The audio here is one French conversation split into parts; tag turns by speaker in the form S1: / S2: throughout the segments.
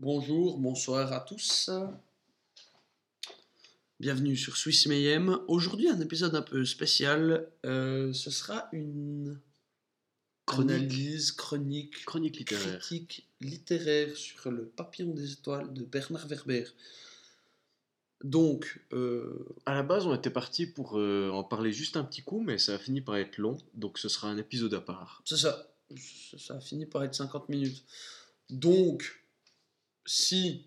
S1: Bonjour, bonsoir à tous. Bienvenue sur Swiss Mayhem. Aujourd'hui, un épisode un peu spécial. Euh, ce sera une
S2: Chronique.
S1: analyse, chronique,
S2: Chronique littéraire.
S1: critique littéraire sur le papillon des étoiles de Bernard Werber. Donc, euh,
S2: À la base, on était parti pour euh, en parler juste un petit coup, mais ça a fini par être long, donc ce sera un épisode à part.
S1: c'est ça. Ça- Ça a fini par être 50 minutes. Donc, si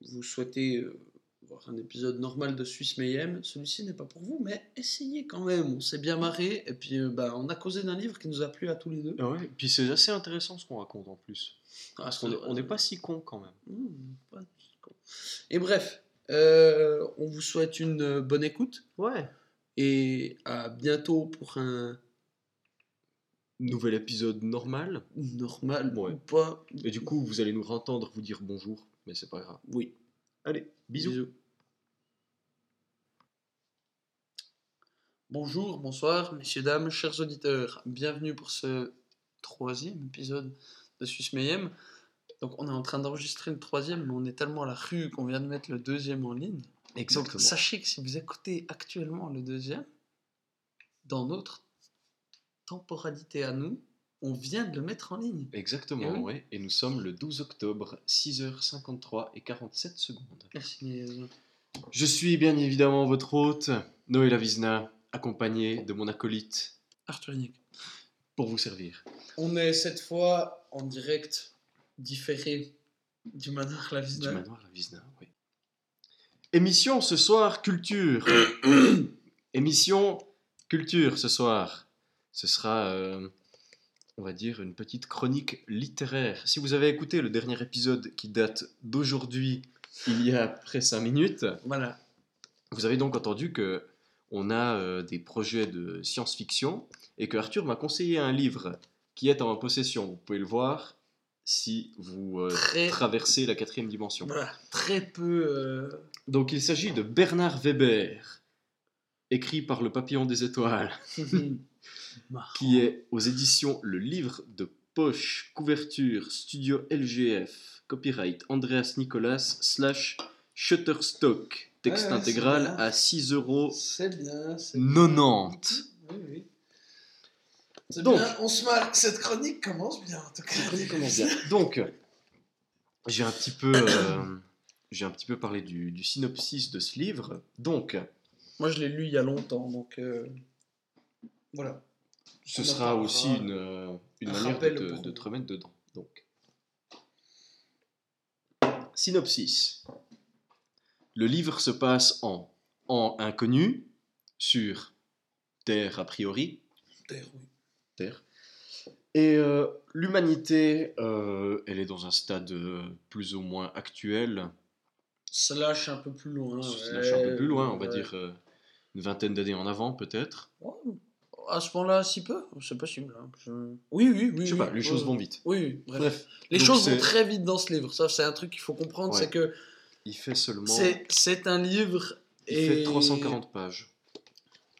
S1: vous souhaitez euh, voir un épisode normal de Suisse Mayhem, celui-ci n'est pas pour vous, mais essayez quand même. On s'est bien marré, et puis euh, bah, on a causé d'un livre qui nous a plu à tous les deux.
S2: Ah ouais, puis c'est assez intéressant ce qu'on raconte en plus.
S1: Ah,
S2: Parce qu'on n'est pas si con quand même.
S1: Mmh, pas si con. Et bref, euh, on vous souhaite une bonne écoute,
S2: Ouais.
S1: et à bientôt pour un
S2: Nouvel épisode normal.
S1: normal
S2: Ouais.
S1: ou pas.
S2: Et du coup, vous allez nous entendre vous dire bonjour, mais c'est pas grave.
S1: Oui.
S2: Allez, bisous.
S1: Bonjour, bonsoir, messieurs, dames, chers auditeurs. Bienvenue pour ce troisième épisode de Suisse Mayhem. Donc, on est en train d'enregistrer le troisième, mais on est tellement à la rue qu'on vient de mettre le deuxième en ligne. Donc,
S2: Exactement.
S1: sachez que si vous écoutez actuellement le deuxième, dans notre temporalité à nous, on vient de le mettre en ligne.
S2: Exactement,
S1: Eh oui.
S2: ouais. Et nous sommes le 12 octobre, 6h53 et 47 secondes.
S1: Merci,
S2: Je suis bien évidemment votre hôte, Noël Avizna, accompagné de mon acolyte,
S1: Arthur Nick.
S2: pour vous servir.
S1: On est cette fois en direct différé du manoir La
S2: Du manoir La Vizna, oui. Émission ce soir, culture. Émission culture ce soir. Ce sera, euh, on va dire, une petite chronique littéraire. Si vous avez écouté le dernier épisode qui date d'aujourd'hui, il y a près 5 minutes,
S1: Voilà.
S2: vous avez donc entendu que on a euh, des projets de science-fiction et que Arthur m'a conseillé un livre qui est en ma possession. Vous pouvez le voir si vous euh,
S1: Très-
S2: traversez la quatrième dimension.
S1: Voilà, très peu. euh,
S2: Donc il s'agit de Bernard Weber, écrit par le Papillon des Étoiles,
S1: marrant.
S2: qui est aux éditions Le Livre de Poche, couverture, studio LGF, copyright Andreas Nicolas slash Shutterstock, texte
S1: Ouais, ouais,
S2: intégral à 6 euros.
S1: C'est bien. c'est
S2: 90.
S1: bien. Oui, oui. C'est
S2: Donc-
S1: bien, on se marque. Cette chronique commence bien en tout cas.
S2: Donc, j'ai un petit peu, euh, j'ai un petit peu parlé du, du synopsis de ce livre. Donc,
S1: Moi je l'ai lu il y a longtemps donc. euh, Voilà.
S2: Ce sera aussi une, euh, une
S1: Un
S2: manière de de te remettre dedans. Donc, synopsis. Le livre se passe en en inconnu sur Terre a priori,
S1: Terre, oui.
S2: Terre. Et euh, l'humanité, euh, elle est dans un stade plus ou moins actuel,
S1: Slash un peu plus loin.
S2: slash un peu plus loin, on va
S1: ouais.
S2: dire euh, une vingtaine d'années en avant peut-être.
S1: À ce moment-là, si peu, c'est possible. hein. Je- Oui, oui, oui.
S2: Je sais
S1: oui,
S2: pas, les choses vont vite.
S1: Oui, oui, bref.
S2: Bref,
S1: Les
S2: donc
S1: choses vont très vite dans ce livre. Ça, c'est un truc qu'il faut comprendre,
S2: Ouais.
S1: c'est que
S2: il fait seulement
S1: c'est c'est un livre
S2: il
S1: et
S2: fait 340 pages.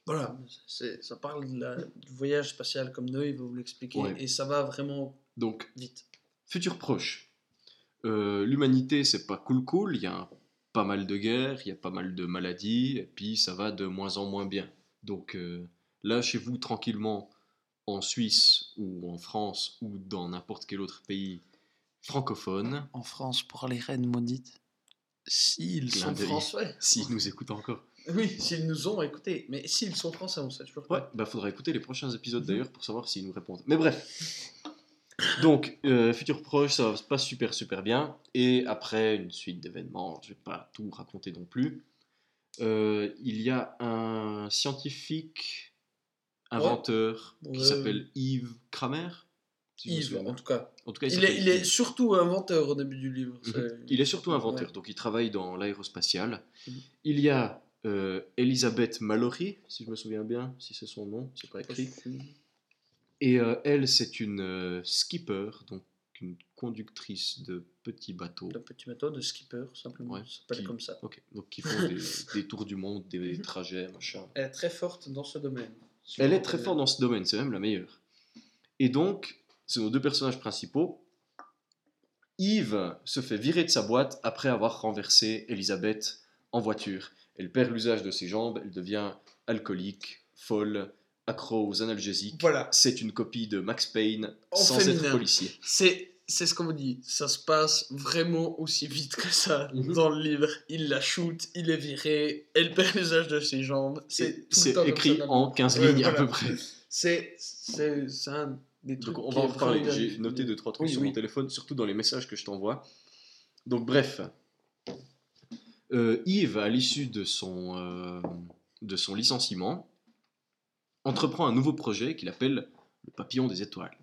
S1: Voilà, c'est- ça parle de la- du voyage spatial comme Noé va vous l'expliquer
S2: Ouais.
S1: et ça va vraiment
S2: Donc,
S1: vite.
S2: futur proche. Euh, L'humanité, c'est pas cool cool, il y a un- pas mal de guerres, il y a pas mal de maladies, et puis ça va de moins en moins bien. Donc euh, là, chez vous, tranquillement, en Suisse ou en France ou dans n'importe quel autre pays francophone,
S1: En France, pour les reines maudites, s'ils sont français.
S2: s'ils nous écoutent encore.
S1: Oui, s'ils nous ont écoutés. Mais s'ils sont français, on sait toujours
S2: Ouais, bah faudra écouter les prochains épisodes
S1: Mhm.
S2: d'ailleurs pour savoir s'ils nous répondent. Mais bref. Donc, euh, futur proche, ça se passe super super bien. Et après une suite d'événements, je vais pas tout raconter non plus. euh, il y a un scientifique inventeur qui
S1: Ouais.
S2: s'appelle Yves Kramer. si
S1: Yves, en tout cas.
S2: En tout cas, il,
S1: Il est, il surtout inventeur au début du livre.
S2: Mhm. Il est surtout inventeur,
S1: Ouais.
S2: donc il travaille dans l'aérospatial.
S1: Mhm.
S2: Il y a euh, Elisabeth Mallory, si je me souviens bien, si c'est son nom, c'est pas écrit. Et euh, elle, c'est une euh, skipper, donc une conductrice de petits bateaux.
S1: Le petit bateau de skipper, simplement.
S2: Ouais,
S1: Ça s'appelle
S2: qui-
S1: comme ça.
S2: Ok, donc qui font des, des tours du monde, des
S1: Mhm.
S2: trajets, machin.
S1: Elle est très forte dans ce domaine.
S2: Elle est très forte dans ce domaine, c'est même la meilleure. Et donc, c'est nos deux personnages principaux. Yves se fait virer de sa boîte après avoir renversé Elisabeth en voiture. Elle perd l'usage de ses jambes, elle devient alcoolique, folle, accro aux analgésiques.
S1: Voilà.
S2: C'est une copie de Max Payne
S1: En
S2: sans
S1: féminin.
S2: être policier.
S1: C'est c'est ce qu'on vous dit. Ça se passe vraiment aussi vite que ça
S2: Mhm.
S1: dans le livre. Il la shoot, il est viré, elle perd l'usage de ses jambes. C'est
S2: écrit en
S1: livre.
S2: 15
S1: Ouais,
S2: lignes à
S1: voilà.
S2: peu près.
S1: C'est un des trucs.
S2: Donc on va en
S1: vraiment
S2: J'ai noté deux trois trucs
S1: Oui,
S2: sur
S1: oui.
S2: mon téléphone, surtout dans les messages que je t'envoie. Donc bref, Euh, Yves, à l'issue de son euh, de son licenciement, entreprend un nouveau projet qu'il appelle le Papillon des étoiles.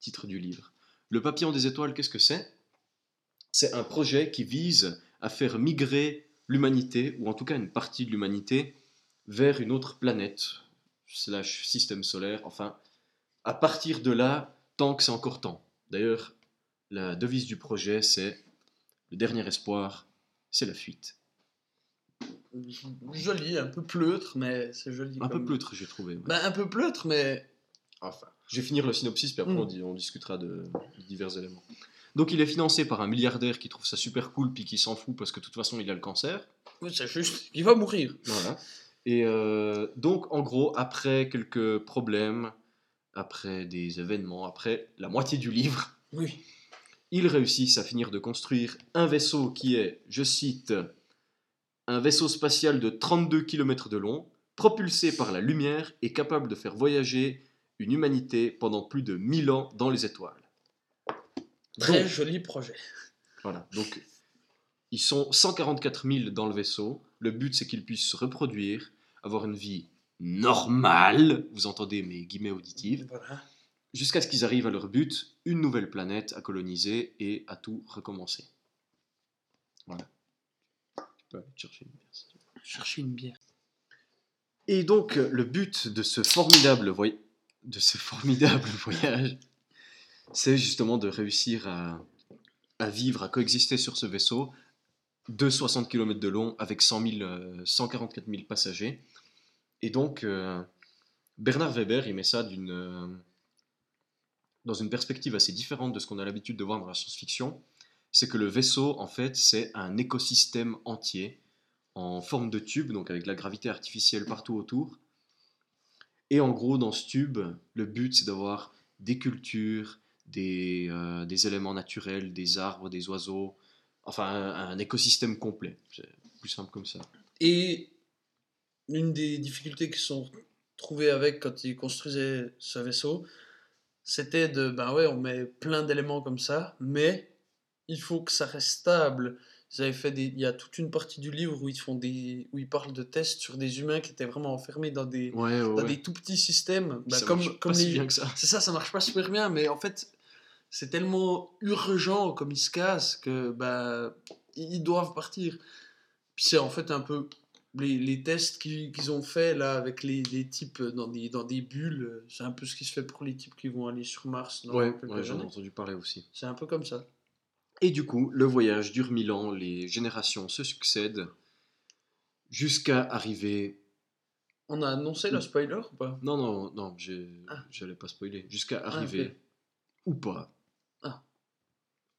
S2: Titre du livre. Le Papillon des étoiles, qu'est-ce que c'est? C'est un projet qui vise à faire migrer l'humanité, ou en tout cas une partie de l'humanité, vers une autre planète, slash système solaire, enfin, à partir de là, tant que c'est encore temps. D'ailleurs, la devise du projet, c'est le dernier espoir, c'est la fuite.
S1: Joli, un peu pleutre, mais c'est joli.
S2: Un peu pleutre, j'ai trouvé. ouais.
S1: Bah, un peu pleutre, mais. Enfin.
S2: Je vais finir le synopsis, puis après
S1: Mm.
S2: on, dit- on discutera de, de divers éléments. Donc il est financé par un milliardaire qui trouve ça super cool, puis qui s'en fout parce que de toute façon il a le cancer.
S1: Oui, c'est juste. Il va mourir.
S2: Voilà. Et euh, donc, en gros, après quelques problèmes, après des événements, après la moitié du livre,
S1: Oui.
S2: ils réussissent à finir de construire un vaisseau qui est, je cite, un vaisseau spatial de 32 km de long, propulsé par la lumière et capable de faire voyager une humanité pendant plus de 1000 ans dans les étoiles.
S1: Très
S2: Donc,
S1: joli projet.
S2: Voilà, donc ils sont 144 000 dans le vaisseau. Le but, c'est qu'ils puissent se reproduire, avoir une vie normale, vous entendez mes guillemets auditives,
S1: Voilà.
S2: jusqu'à ce qu'ils arrivent à leur but, une nouvelle planète à coloniser et à tout recommencer. Voilà. Tu peux aller chercher une bière, si tu veux.
S1: Chercher une bière.
S2: Et donc, le but de ce formidable, voy- de ce formidable voyage, c'est justement de réussir à, vivre, à coexister sur ce vaisseau de 60 km de long avec 100 000, euh, 144 000 passagers. Et donc, euh, Bernard Weber, il met ça d'une, euh, dans une perspective assez différente de ce qu'on a l'habitude de voir dans la science-fiction. C'est que le vaisseau, en fait, c'est un écosystème entier en forme de tube, donc avec la gravité artificielle partout autour. Et en gros, dans ce tube, le but, c'est d'avoir des cultures, des, euh, éléments naturels, des arbres, des oiseaux, enfin un, un écosystème complet. C'est plus simple comme ça.
S1: Et une des difficultés qui sont trouvées avec quand ils construisaient ce vaisseau, c'était de, ben ouais, on met plein d'éléments comme ça, mais il faut que ça reste stable. Ils avaient fait des, il y a toute une partie du livre où ils font des, où ils parlent de tests sur des humains qui étaient vraiment enfermés dans des,
S2: Ouais, ouais,
S1: dans des tout petits systèmes, bah,
S2: ça
S1: comme,
S2: marche
S1: comme
S2: pas si
S1: les,
S2: bien que ça.
S1: c'est ça, ça marche pas super bien, mais en fait, c'est tellement urgent comme ils se cassent que bah, ils doivent partir. Puis c'est en fait un peu les, les tests qu'ils ont fait là avec les, les types dans des, dans des bulles, c'est un peu ce qui se fait pour les types qui vont aller sur Mars dans
S2: Ouais, ouais, j'en ai entendu parler aussi.
S1: C'est un peu comme ça.
S2: Et du coup, le voyage dure mille ans, les générations se succèdent, jusqu'à arriver...
S1: On a annoncé le spoiler ou pas?
S2: Non, non, non,
S1: Ah.
S2: j'allais pas spoiler. Jusqu'à
S1: Ah,
S2: arriver, ou pas,
S1: Ah.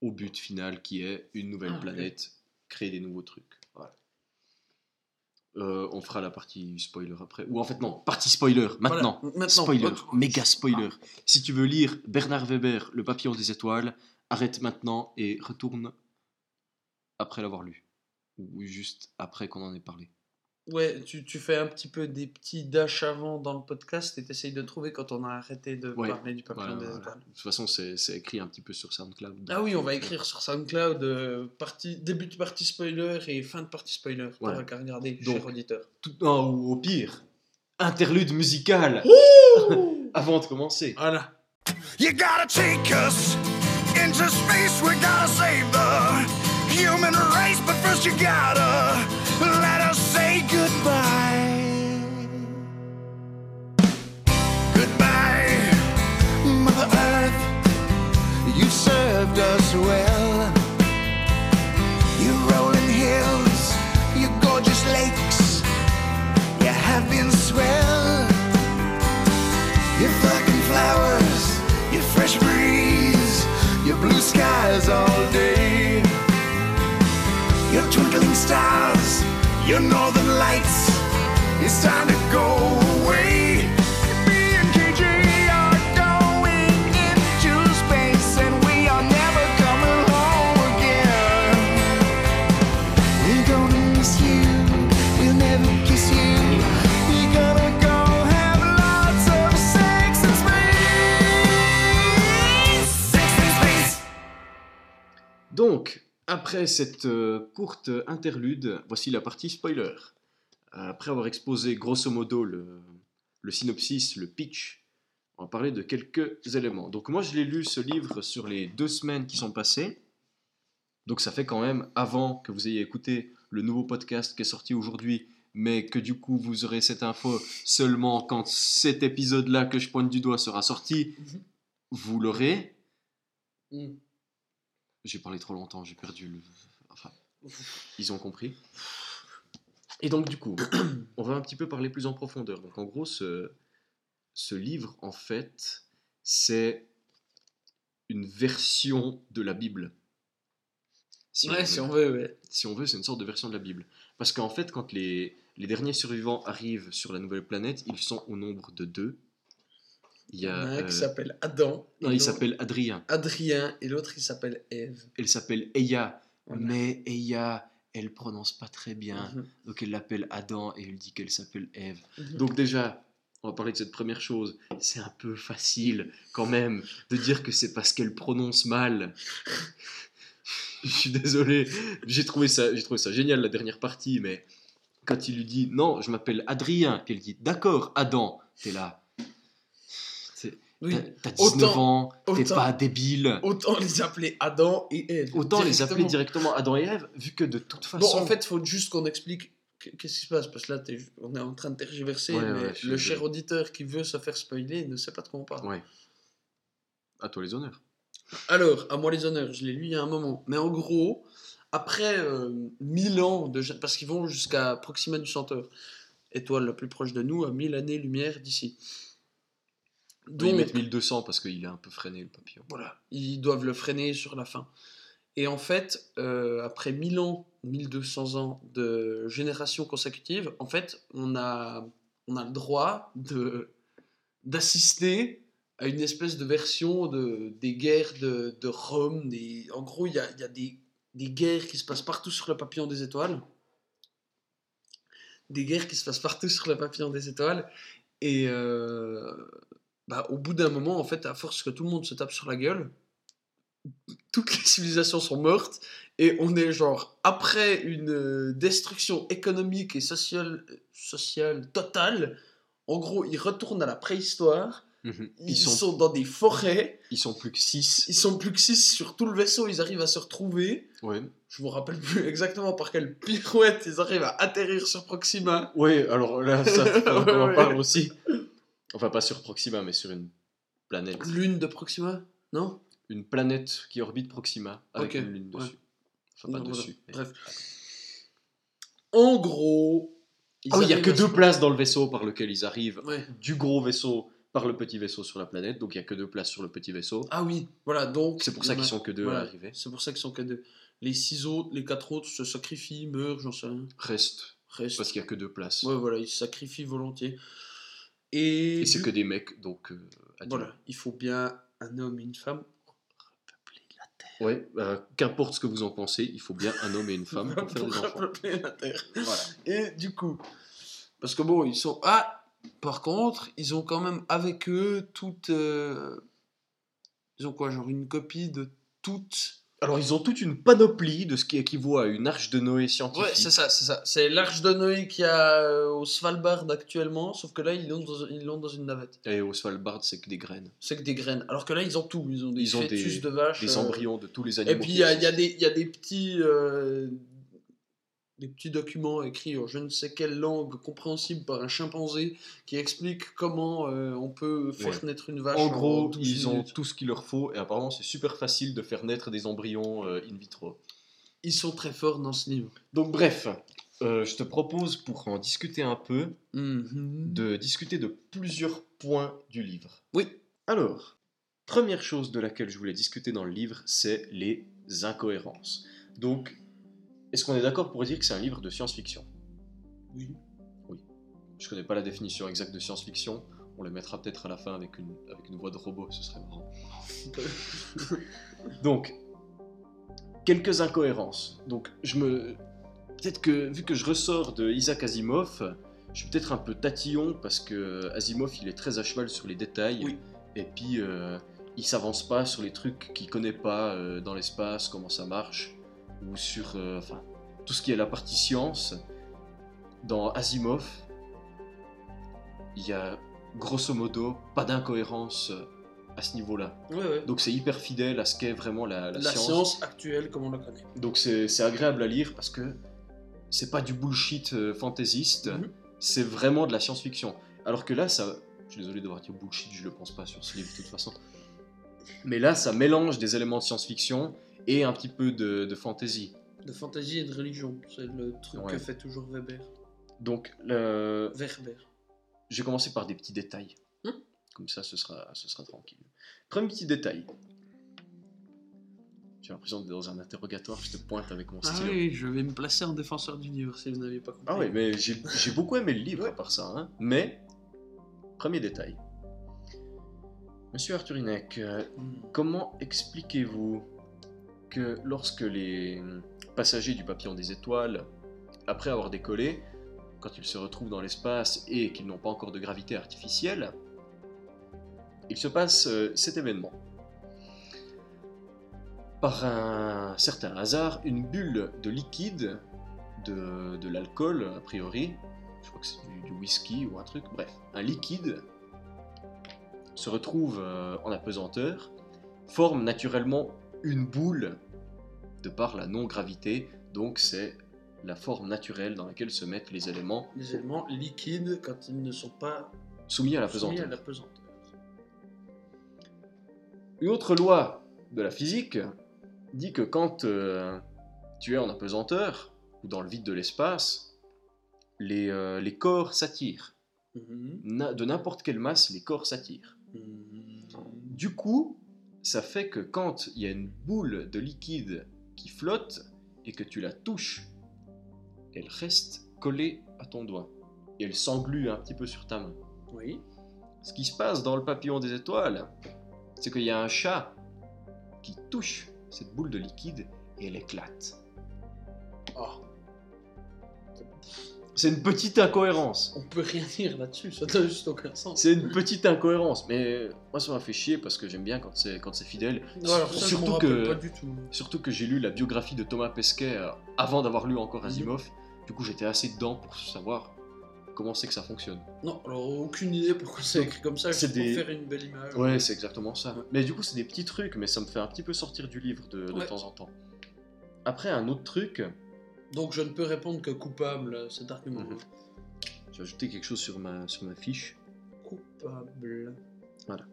S2: au but final qui est une nouvelle planète, créer des nouveaux trucs. Voilà. Euh, on fera la partie spoiler après. Ou en fait, non, partie spoiler, maintenant.
S1: Voilà, maintenant.
S2: Spoiler, méga spoiler. Si tu veux lire Bernard Weber, Le papillon des étoiles, arrête maintenant et retourne après l'avoir lu. Ou juste après qu'on en ait parlé.
S1: Ouais, tu, tu fais un petit peu des petits dash avant dans le podcast et t'essayes de trouver quand on a arrêté de
S2: Ouais,
S1: parler du papillon
S2: Voilà,
S1: des
S2: voilà.
S1: étoiles.
S2: De toute façon, c'est c'est écrit un petit peu sur SoundCloud.
S1: Ah oui, on va écrire sur SoundCloud euh, partie, début de partie spoiler et fin de partie spoiler.
S2: Voilà.
S1: T'auras qu'à regarder,
S2: Donc-
S1: cher auditeur.
S2: tout- non, ou au pire, interlude musical avant de commencer.
S1: Voilà.
S3: You gotta take us into space. We gotta save the human race. But first, you gotta let us say goodbye. Goodbye, Mother Earth. You served us well. blue skies all day. Your twinkling stars, your northern lights. It's time to go.
S2: Après cette euh, courte interlude, voici la partie spoiler. Après avoir exposé grosso modo le, le synopsis, le pitch, on va parler de quelques éléments. Donc moi, je l'ai lu ce livre sur les deux semaines qui sont passées. Donc ça fait quand même avant que vous ayez écouté le nouveau podcast qui est sorti aujourd'hui, mais que du coup vous aurez cette info seulement quand cet épisode-là que je pointe du doigt sera sorti.
S1: Mhm.
S2: Vous l'aurez.
S1: Mm.
S2: J'ai parlé trop longtemps, j'ai perdu le. Enfin, ils ont compris. Et donc, du coup, on va un petit peu parler plus en profondeur. Donc, en gros, ce, ce livre, en fait, c'est une version de la Bible. Si on
S1: ouais,
S2: veut.
S1: si on veut, ouais.
S2: Si on veut, c'est une sorte de version de la Bible. Parce qu'en fait, quand les, les derniers survivants arrivent sur la nouvelle planète, ils sont au nombre de deux. Il
S1: y
S2: a.
S1: un
S2: euh,
S1: qui s'appelle Adam.
S2: non, il s'appelle Adrien.
S1: Adrien, et l'autre il s'appelle Eve.
S2: Elle s'appelle Eya.
S1: Voilà.
S2: Mais Eya, elle prononce pas très bien.
S1: Mhm.
S2: Donc elle l'appelle Adam et elle dit qu'elle s'appelle Ève.
S1: Mhm.
S2: Donc déjà, on va parler de cette première chose. C'est un peu facile quand même de dire que c'est parce qu'elle prononce mal. Je suis désolé. J'ai trouvé ça, j'ai trouvé ça génial la dernière partie, mais quand il lui dit non, je m'appelle Adrien, qu'elle dit d'accord, Adam, t'es là.
S1: Oui.
S2: T'as t'as 19
S1: Autant-
S2: ans, t'es pas débile.
S1: Autant les appeler Adam et Eve.
S2: Autant les appeler
S1: directement.
S2: Adam et Ève, vu que de toute façon.
S1: Bon, en fait, il faut juste qu'on explique qu- qu'est-ce qui se passe, parce que là, on est en train de tergiverser,
S2: Ouais,
S1: mais
S2: ouais, je suis
S1: le cher auditeur qui veut se faire spoiler ne sait pas de quoi on parle.
S2: Ouais. À toi les honneurs.
S1: Alors, à moi les honneurs, je l'ai lu il y a un moment. Mais en gros, après euh, 1000 ans de... Parce qu'ils vont jusqu'à Proxima du Centaure, étoile la plus proche de nous, à 1000 années-lumière d'ici.
S2: Donc, ils mettent 1200 parce qu'il est un peu freiné le papillon.
S1: voilà, ils doivent le freiner sur la fin. Et en fait, euh, après 1000 ans, 1200 ans de générations consécutives, en fait, on a, on a le droit de d'assister à une espèce de version de, des guerres de, de Rome. Des, en gros, il y a, y a des, des guerres qui se passent partout sur le papillon des étoiles. Des guerres qui se passent partout sur le papillon des étoiles. Et euh, bah, au bout d'un moment, en fait, à force que tout le monde se tape sur la gueule, toutes les civilisations sont mortes et on est genre après une euh, destruction économique et sociale, sociale totale. En gros, ils retournent à la préhistoire.
S2: Mhm.
S1: Ils,
S2: Ils, sont,
S1: sont... dans des forêts.
S2: ils sont plus que 6.
S1: Ils sont plus que 6 sur tout le vaisseau. Ils arrivent à se retrouver.
S2: Ouais.
S1: Je me rappelle plus exactement par quelle pirouette ils arrivent à atterrir sur Proxima.
S2: ouais, alors là, ça,
S1: Ouais,
S2: en parle aussi. Enfin, pas sur Proxima, mais sur une planète.
S1: Lune de Proxima Non?
S2: Une planète qui orbite Proxima avec une lune
S1: ouais.
S2: dessus. Enfin, pas
S1: Non, voilà.
S2: dessus. mais-
S1: Bref. En gros.
S2: Ah oui, il n'y a que deux places dans le vaisseau par lequel ils arrivent.
S1: Ouais.
S2: Du gros vaisseau par le petit vaisseau sur la planète. Donc il n'y a que deux places sur le petit vaisseau.
S1: Ah oui, voilà, donc.
S2: C'est pour ça qu'ils sont que deux
S1: voilà,
S2: à arriver.
S1: C'est pour ça qu'ils sont que deux. Les six autres, les quatre autres se sacrifient, meurent, j'en sais rien.
S2: Reste.
S1: Reste.
S2: Parce qu'il n'y a que deux places.
S1: Ouais, voilà, ils se sacrifient volontiers. Et,
S2: Et c'est que des mecs, donc. euh.
S1: Voilà, il faut bien un homme et une femme. pour repeupler la Terre.
S2: Ouais, euh, qu'importe ce que vous en pensez, il faut bien un homme et une femme pour faire des enfants.
S1: repeupler la Terre.
S2: Voilà.
S1: Et du coup, parce que bon, ils sont. Ah Par contre, ils ont quand même avec eux toute. euh, Ils ont quoi Genre une copie de toutes.
S2: Alors, ils ont toute une panoplie de ce qui équivaut à une arche de Noé scientifique.
S1: Ouais, c'est ça, c'est ça. C'est l'arche de Noé qu'il y a euh, au Svalbard actuellement, sauf que là, ils l'ont dans, ils l'ont dans une navette.
S2: Et au Svalbard, c'est que des graines.
S1: C'est que des graines. Alors que là, ils ont tout. Ils ont des
S2: Ils ont
S1: fœtus
S2: des-
S1: de vaches.
S2: Des
S1: euh,
S2: embryons de tous les animaux.
S1: Et puis, il y y a des petits. euh, des petits documents écrits en je ne sais quelle langue compréhensible par un chimpanzé qui expliquent comment euh, on peut faire
S2: Ouais.
S1: naître une vache.
S2: En gros,
S1: 12
S2: ils ont tout ce qu'il leur faut et apparemment, c'est super facile de faire naître des embryons euh, in vitro.
S1: Ils sont très forts dans ce livre.
S2: Donc, bref, euh, je te propose pour en discuter un peu,
S1: Mhm.
S2: de discuter de plusieurs points du livre.
S1: Oui.
S2: Alors, première chose de laquelle je voulais discuter dans le livre, c'est les incohérences. Donc, est-ce qu'on est d'accord pour dire que c'est un livre de science-fiction?
S1: Oui.
S2: Je connais pas la définition exacte de science-fiction. On le mettra peut-être à la fin avec une, avec une voix de robot, ce serait marrant. Donc, quelques incohérences. Donc, je me. Peut-être que, vu que je ressors de Isaac Asimov, je suis peut-être un peu tatillon parce que Asimov, il est très à cheval sur les détails.
S1: Oui.
S2: Et puis, euh, il s'avance pas sur les trucs qu'il connaît pas euh, dans l'espace, comment ça marche, ou sur. euh, enfin, tout ce qui est la partie science. Dans Asimov, il y a grosso modo pas d'incohérence euh, à ce niveau-là.
S1: Ouais, ouais.
S2: Donc c'est hyper fidèle à ce qu'est vraiment la, la
S1: La,
S2: science.
S1: science. actuelle comme on la connaît.
S2: Donc c'est c'est agréable à lire parce que c'est pas du bullshit euh, fantaisiste,
S1: Mhm.
S2: c'est vraiment de la science-fiction. Alors que là, ça, je suis désolé d'avoir dit bullshit, je le pense pas sur ce livre de toute façon. Mais là, ça mélange des éléments de science-fiction et un petit peu de, de fantasy.
S1: De fantasy et de religion. C'est le truc
S2: Ouais.
S1: que fait toujours Weber.
S2: Donc le-
S1: Werber.
S2: je vais commencer par des petits détails.
S1: Hmm.
S2: Comme ça, ce sera, ce sera tranquille. Premier petit détail. J'ai l'impression d'être dans un interrogatoire, je te pointe avec mon
S1: Ah
S2: stylo.
S1: oui, je vais me placer en défenseur d'univers si vous n'avez pas compris.
S2: Ah ouais, mais j'ai j'ai beaucoup aimé le livre
S1: Ouais.
S2: à part ça. hein. Mais, premier détail. Monsieur Arthur Hinek, euh,
S1: Hmm.
S2: comment expliquez-vous que lorsque les passagers du papillon des étoiles, après avoir décollé, quand ils se retrouvent dans l'espace et qu'ils n'ont pas encore de gravité artificielle, il se passe euh, cet événement. Par un certain hasard, une bulle de liquide, de, de l'alcool a priori, je crois que c'est du, du whisky ou un truc, bref, un liquide se retrouve euh, en apesanteur, forme naturellement une boule de par la non-gravité, donc c'est la forme naturelle dans laquelle se mettent les éléments
S1: Les éléments liquides quand ils ne sont pas
S2: soumis à la
S1: soumis
S2: pesanteur.
S1: à la pesanteur.
S2: Une autre loi de la physique dit que quand euh, tu es en apesanteur ou dans le vide de l'espace, les, euh, les corps s'attirent.
S1: Mhm.
S2: De n'importe quelle masse, les corps s'attirent.
S1: Mhm.
S2: Du coup, ça fait que quand il y a une boule de liquide qui flotte et que tu la touches, elle reste collée à ton doigt. Et elle s'englue un petit peu sur ta main.
S1: Oui.
S2: Ce qui se passe dans le papillon des étoiles, c'est qu'il y a un chat qui touche cette boule de liquide et elle éclate.
S1: Ah,
S2: C'est une petite incohérence.
S1: on peut rien dire là-dessus, ça n'a juste aucun sens.
S2: C'est une petite incohérence, mais moi ça m'a fait chier parce que j'aime bien quand c'est quand c'est fidèle.
S1: Non, alors ça,
S2: Surtout que-
S1: pas du tout.
S2: Surtout que j'ai lu la biographie de Thomas Pesquet euh, avant d'avoir lu encore
S1: Mhm.
S2: Asimov. Du coup, j'étais assez dedans pour savoir comment c'est que ça fonctionne.
S1: Non, alors aucune idée pourquoi c'est écrit comme ça,
S2: C'est des-
S1: pour faire une belle image.
S2: Ouais, c'est exactement ça.
S1: Ouais.
S2: Mais du coup, c'est des petits trucs, mais ça me fait un petit peu sortir du livre de, de
S1: Ouais.
S2: temps en temps. Après, un autre truc,
S1: Donc je ne peux répondre que coupable à cet argument.
S2: Mhm. j'ai ajouté quelque chose sur ma, sur ma fiche.
S1: Coupable.
S2: Voilà.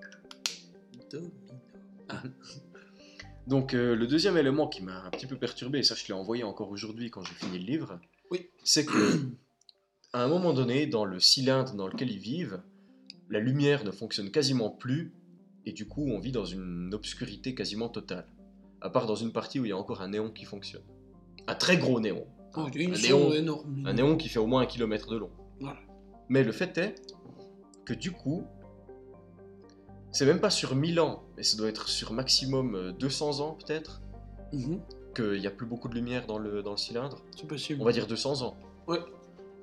S1: Domino.
S2: Donc, euh, le deuxième élément qui m'a un petit peu perturbé, et ça, je l'ai envoyé encore aujourd'hui quand j'ai fini le livre,
S1: Oui.
S2: c'est que, à un moment donné, dans le cylindre dans lequel ils vivent, la lumière ne fonctionne quasiment plus, et du coup, on vit dans une obscurité quasiment totale. À part dans une partie où il y a encore un néon qui fonctionne. Un très gros néon.
S1: Oh, une
S2: un, néon
S1: énorme.
S2: un néon qui fait au moins un kilomètre de long.
S1: Voilà.
S2: Mais le fait est que du coup, c'est même pas sur 1000 ans, mais ça doit être sur maximum euh, 200 ans peut-être,
S1: Mhm.
S2: qu'il n'y a plus beaucoup de lumière dans le, dans le cylindre.
S1: C'est possible.
S2: On va dire 200 ans.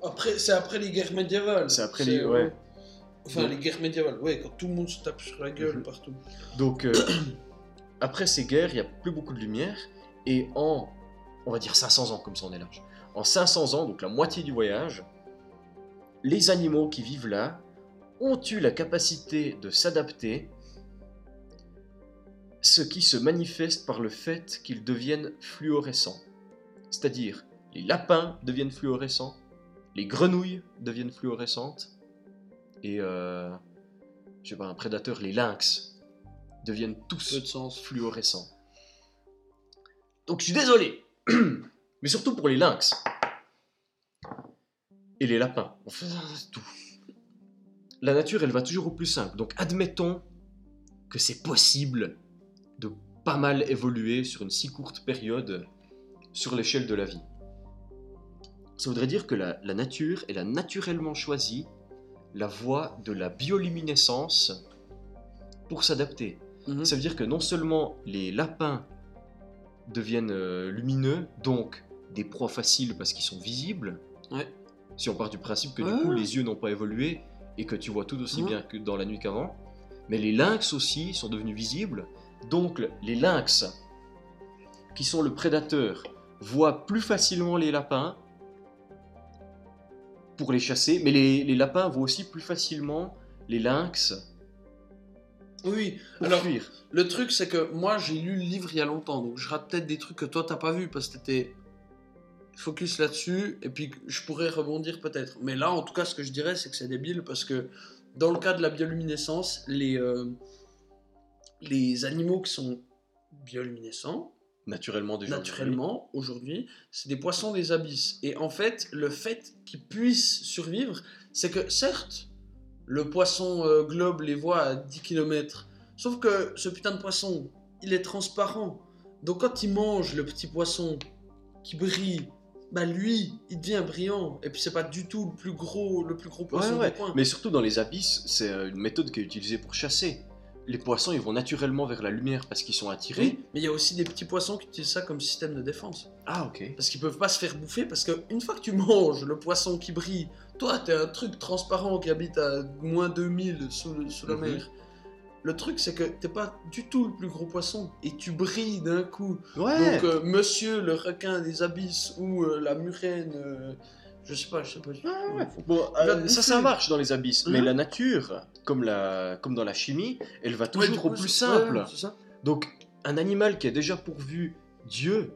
S1: Après, c'est après les guerres médiévales.
S2: C'est après les... Ouais.
S1: Enfin,
S2: Donc-
S1: les guerres médiévales, ouais, quand tout le monde se tape sur la gueule
S2: Mhm.
S1: partout.
S2: Donc, euh, après ces guerres, il n'y a plus beaucoup de lumière. Et en, on va dire 500 ans, comme ça on est large. En 500 ans, donc la moitié du voyage, les animaux qui vivent là ont eu la capacité de s'adapter, ce qui se manifeste par le fait qu'ils deviennent fluorescents. C'est-à-dire, les lapins deviennent fluorescents, les grenouilles deviennent fluorescentes, et, euh, je sais pas, un prédateur, les lynx, deviennent tous
S1: de sens.
S2: fluorescents. Donc je suis désolé, mais surtout pour les lynx et les lapins. Enfin, tout. La nature, elle va toujours au plus simple. Donc admettons que c'est possible de pas mal évoluer sur une si courte période sur l'échelle de la vie. Ça voudrait dire que la, la nature, elle a naturellement choisi la voie de la bioluminescence pour s'adapter.
S1: Mhm.
S2: Ça veut dire que non seulement les lapins deviennent euh, lumineux, donc des proies faciles parce qu'ils sont visibles.
S1: Ouais.
S2: Si on part du principe que
S1: Ouais,
S2: du coup les yeux n'ont pas évolué et que tu vois tout aussi bien que dans la nuit qu'avant. Mais les lynx aussi sont devenus visibles. Donc les lynx, qui sont le prédateur, voient plus facilement les lapins pour les chasser. Mais les, les lapins voient aussi plus facilement les lynx
S1: Oui,
S2: pour
S1: alors
S2: fuir.
S1: le truc c'est que moi j'ai lu le livre il y a longtemps, donc je rate peut-être des trucs que toi t'as pas vu parce que t'étais focus là-dessus, et puis je pourrais rebondir peut-être. Mais là en tout cas ce que je dirais c'est que c'est débile parce que dans le cas de la bioluminescence, les, euh, les animaux qui sont bioluminescents,
S2: Naturellement déjà.
S1: naturellement, aujourd'hui, c'est des poissons des abysses. Et en fait, le fait qu'ils puissent survivre, c'est que certes, le poisson euh, globe les voit à 10 km, sauf que ce putain de poisson, il est transparent. Donc quand il mange le petit poisson qui brille, bah lui, il devient brillant. Et puis c'est pas du tout le plus gros, le plus gros
S2: Ouais,
S1: poisson
S2: ouais.
S1: du coin.
S2: Mais surtout dans les abysses, c'est euh, une méthode qui est utilisée pour chasser. Les poissons, ils vont naturellement vers la lumière parce qu'ils sont attirés.
S1: Oui, mais il y a aussi des petits poissons qui utilisent ça comme système de défense.
S2: Ah, ok.
S1: Parce qu'ils peuvent pas se faire bouffer, parce qu'une fois que tu manges le poisson qui brille, toi t'es un truc transparent qui habite à moins 2000 sous, le- sous la
S2: Mhm.
S1: mer. Le truc c'est que t'es pas du tout le plus gros poisson, et tu brilles d'un coup.
S2: Ouais.
S1: Donc euh, monsieur le requin des abysses ou euh, la murène, euh, je sais pas, je sais pas.
S2: ouais. Bon, euh, ça, ça marche dans les abysses. Mais
S1: Mhm.
S2: la nature, comme, la, comme dans la chimie, elle va
S1: Ouais,
S2: toujours
S1: coup,
S2: au plus simple.
S1: ouais, ça.
S2: Donc, un animal qui a déjà pourvu Dieu,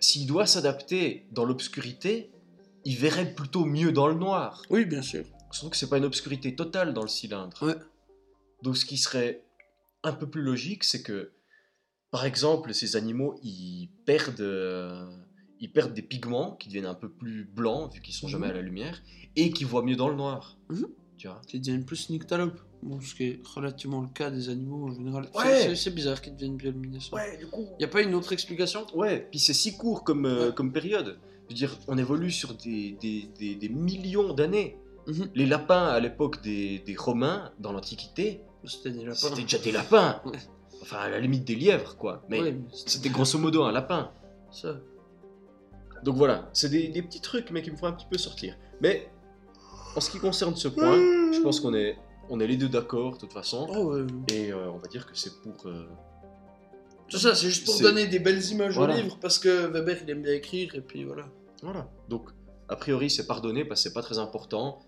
S2: s'il doit s'adapter dans l'obscurité, il verrait plutôt mieux dans le noir.
S1: Oui, bien sûr.
S2: Surtout que c'est pas une obscurité totale dans le cylindre.
S1: Ouais.
S2: Donc ce qui serait un peu plus logique, c'est que, par exemple, ces animaux, ils perdent, euh, ils perdent des pigments qui deviennent un peu plus blancs, vu qu'ils sont
S1: Mhm.
S2: jamais à la lumière, et qui voient mieux dans le noir.
S1: Mhm.
S2: Tu vois
S1: Qui deviennent plus nyctalopes. Bon, ce qui est relativement le cas des animaux en général. C'est-
S2: Ouais.
S1: c'est- bizarre qu'ils deviennent bioluminescents.
S2: du coup.
S1: Y a pas une autre explication?
S2: Ouais, puis c'est si court comme, euh,
S1: Ouais.
S2: comme période. Je veux dire, on évolue sur des, des, des- des millions d'années.
S1: Mhm.
S2: Les lapins à l'époque des, des Romains, dans l'Antiquité,
S1: C'était des lapins.
S2: c'était déjà des lapins.
S1: Ouais.
S2: Enfin, à la limite des lièvres, quoi. Mais
S1: Ouais, mais
S2: c'était grosso modo un lapin.
S1: ça.
S2: Donc voilà, c'est des, des petits trucs, mais qui me font un petit peu sortir. Mais en ce qui concerne ce point, je pense qu'on est, on est les deux d'accord, de toute façon.
S1: Oh, ouais.
S2: Et euh, on va dire que c'est pour. euh,
S1: C'est ça, c'est juste pour donner des belles images
S2: Voilà.
S1: au livre, parce que Weber il aime bien écrire, et puis voilà.
S2: Voilà. Donc, a priori, c'est pardonné parce que c'est pas très important.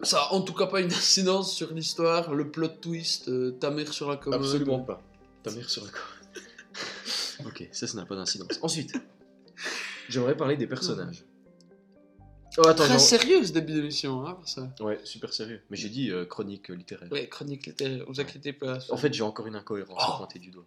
S1: Ça a en tout cas pas une incidence sur l'histoire, le plot twist, euh, ta mère sur la commode.
S2: Absolument pas. Ta mère sur le corps. ok, ça, ça n'a pas d'incidence. Ensuite, j'aimerais parler des personnages. Oh, attends,
S1: Très
S2: non.
S1: sérieuse début d'émission, hein, pour ça.
S2: Ouais, super sérieux. Mais j'ai dit euh, chronique littéraire.
S1: Ouais, chronique littéraire, vous inquiétez pas.
S2: En fait, j'ai encore une incohérence à
S1: Oh.
S2: pointer du doigt.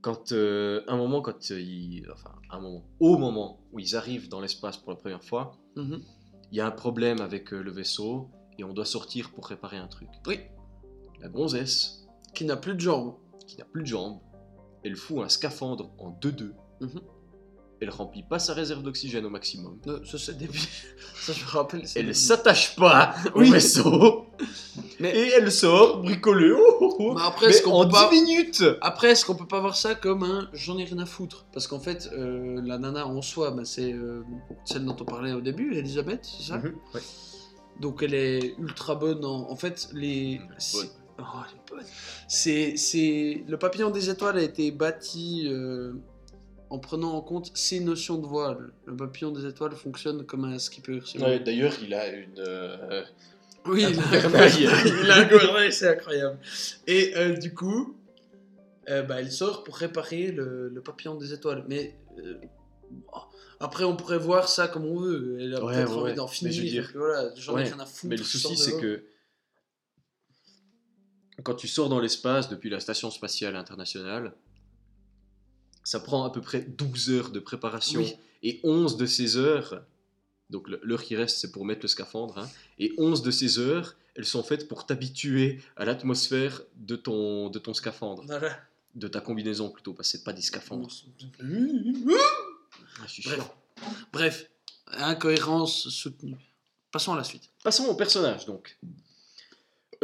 S2: Quand, euh, un moment, quand euh, ils, enfin, un moment, au moment où ils arrivent dans l'espace pour la première fois,
S1: Mhm.
S2: il y a un problème avec euh, le vaisseau et on doit sortir pour réparer un truc.
S1: Oui,
S2: La gonzesse,
S1: qui n'a plus de jambes.
S2: qui n'a plus de jambes, elle fout un scaphandre en 2-2.
S1: Mhm.
S2: Elle remplit pas sa réserve d'oxygène au maximum.
S1: Non, ça c'est débile. ça je me rappelle.
S2: Elle s'attache pas au vaisseau.
S1: Mais-
S2: Et elle sort bricolée. oh, oh, oh.
S1: Mais après,
S2: Mais
S1: est-ce qu'on
S2: en
S1: peut pas...
S2: 10 minutes
S1: Après, est-ce qu'on peut pas voir ça comme un j'en ai rien à foutre? Parce qu'en fait, euh, la nana en soi, bah, c'est euh, celle dont on parlait au début, Elisabeth, c'est ça?
S2: Mhm.
S1: Donc elle est ultra bonne en, en fait les.
S2: Bonne.
S1: Oh, elle est bonne. C'est c'est le papillon des étoiles a été bâti euh, en prenant en compte ces notions de voile. Le papillon des étoiles fonctionne comme un skipper.
S2: Ouais. D'ailleurs, il a une. euh,
S1: Oui,
S2: un
S1: il a un
S2: gouvernail.
S1: il a un gouvernail, c'est incroyable. Et euh, du coup, euh, bah, elle sort pour réparer le, le papillon des étoiles. Mais euh, après, on pourrait voir ça comme on veut. Elle a
S2: Ouais,
S1: peut-être
S2: ouais,
S1: envie d'en
S2: Mais
S1: finir.
S2: je veux dire-
S1: et puis voilà, j'en ai
S2: Ouais,
S1: rien à foutre.
S2: Mais le souci, c'est que quand tu sors dans l'espace depuis la station spatiale internationale, ça prend à peu près 12 heures de préparation
S1: Oui.
S2: et 11 de ces heures, donc l'heure qui reste, c'est pour mettre le scaphandre, hein, et 11 de ces heures, elles sont faites pour t'habituer à l'atmosphère de ton, de ton scaphandre,
S1: Voilà.
S2: de ta combinaison plutôt, parce que c'est pas des scaphandres. Ah, je suis
S1: Bref.
S2: chiant.
S1: Bref, incohérence soutenue. Passons à la suite.
S2: Passons aux personnages, donc.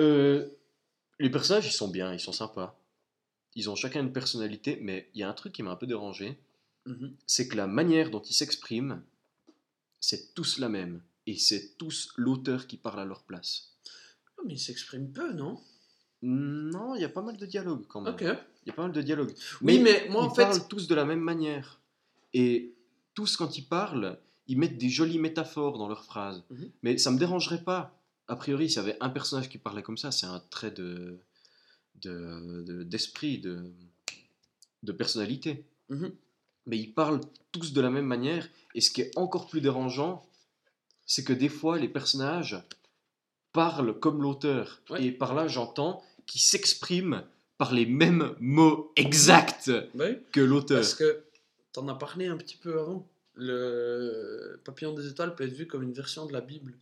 S2: Euh, les personnages, ils sont bien, ils sont sympas. Ils ont chacun une personnalité, mais il y a un truc qui m'a un peu dérangé,
S1: Mhm.
S2: c'est que la manière dont ils s'expriment, c'est tous la même. Et c'est tous l'auteur qui parle à leur place.
S1: Oh, mais il s'exprime peu, non?
S2: Non, il y a pas mal de dialogues quand même.
S1: Ok.
S2: Il y a pas mal de dialogues.
S1: Oui, mais moi, en
S2: ils
S1: fait-
S2: parlent tous de la même manière. Et tous, quand ils parlent, ils mettent des jolies métaphores dans leurs phrases.
S1: Mhm.
S2: Mais ça me dérangerait pas. A priori, s'il y avait un personnage qui parlait comme ça, c'est un trait de de- de- d'esprit, de, de, personnalité.
S1: Mhm.
S2: Mais ils parlent tous de la même manière. Et ce qui est encore plus dérangeant, c'est que des fois, les personnages parlent comme l'auteur.
S1: Ouais.
S2: Et par là, j'entends qu'ils s'expriment par les mêmes mots exacts que l'auteur.
S1: Parce que t'en as parlé un petit peu avant. Le Papillon des étoiles peut être vu comme une version de la Bible.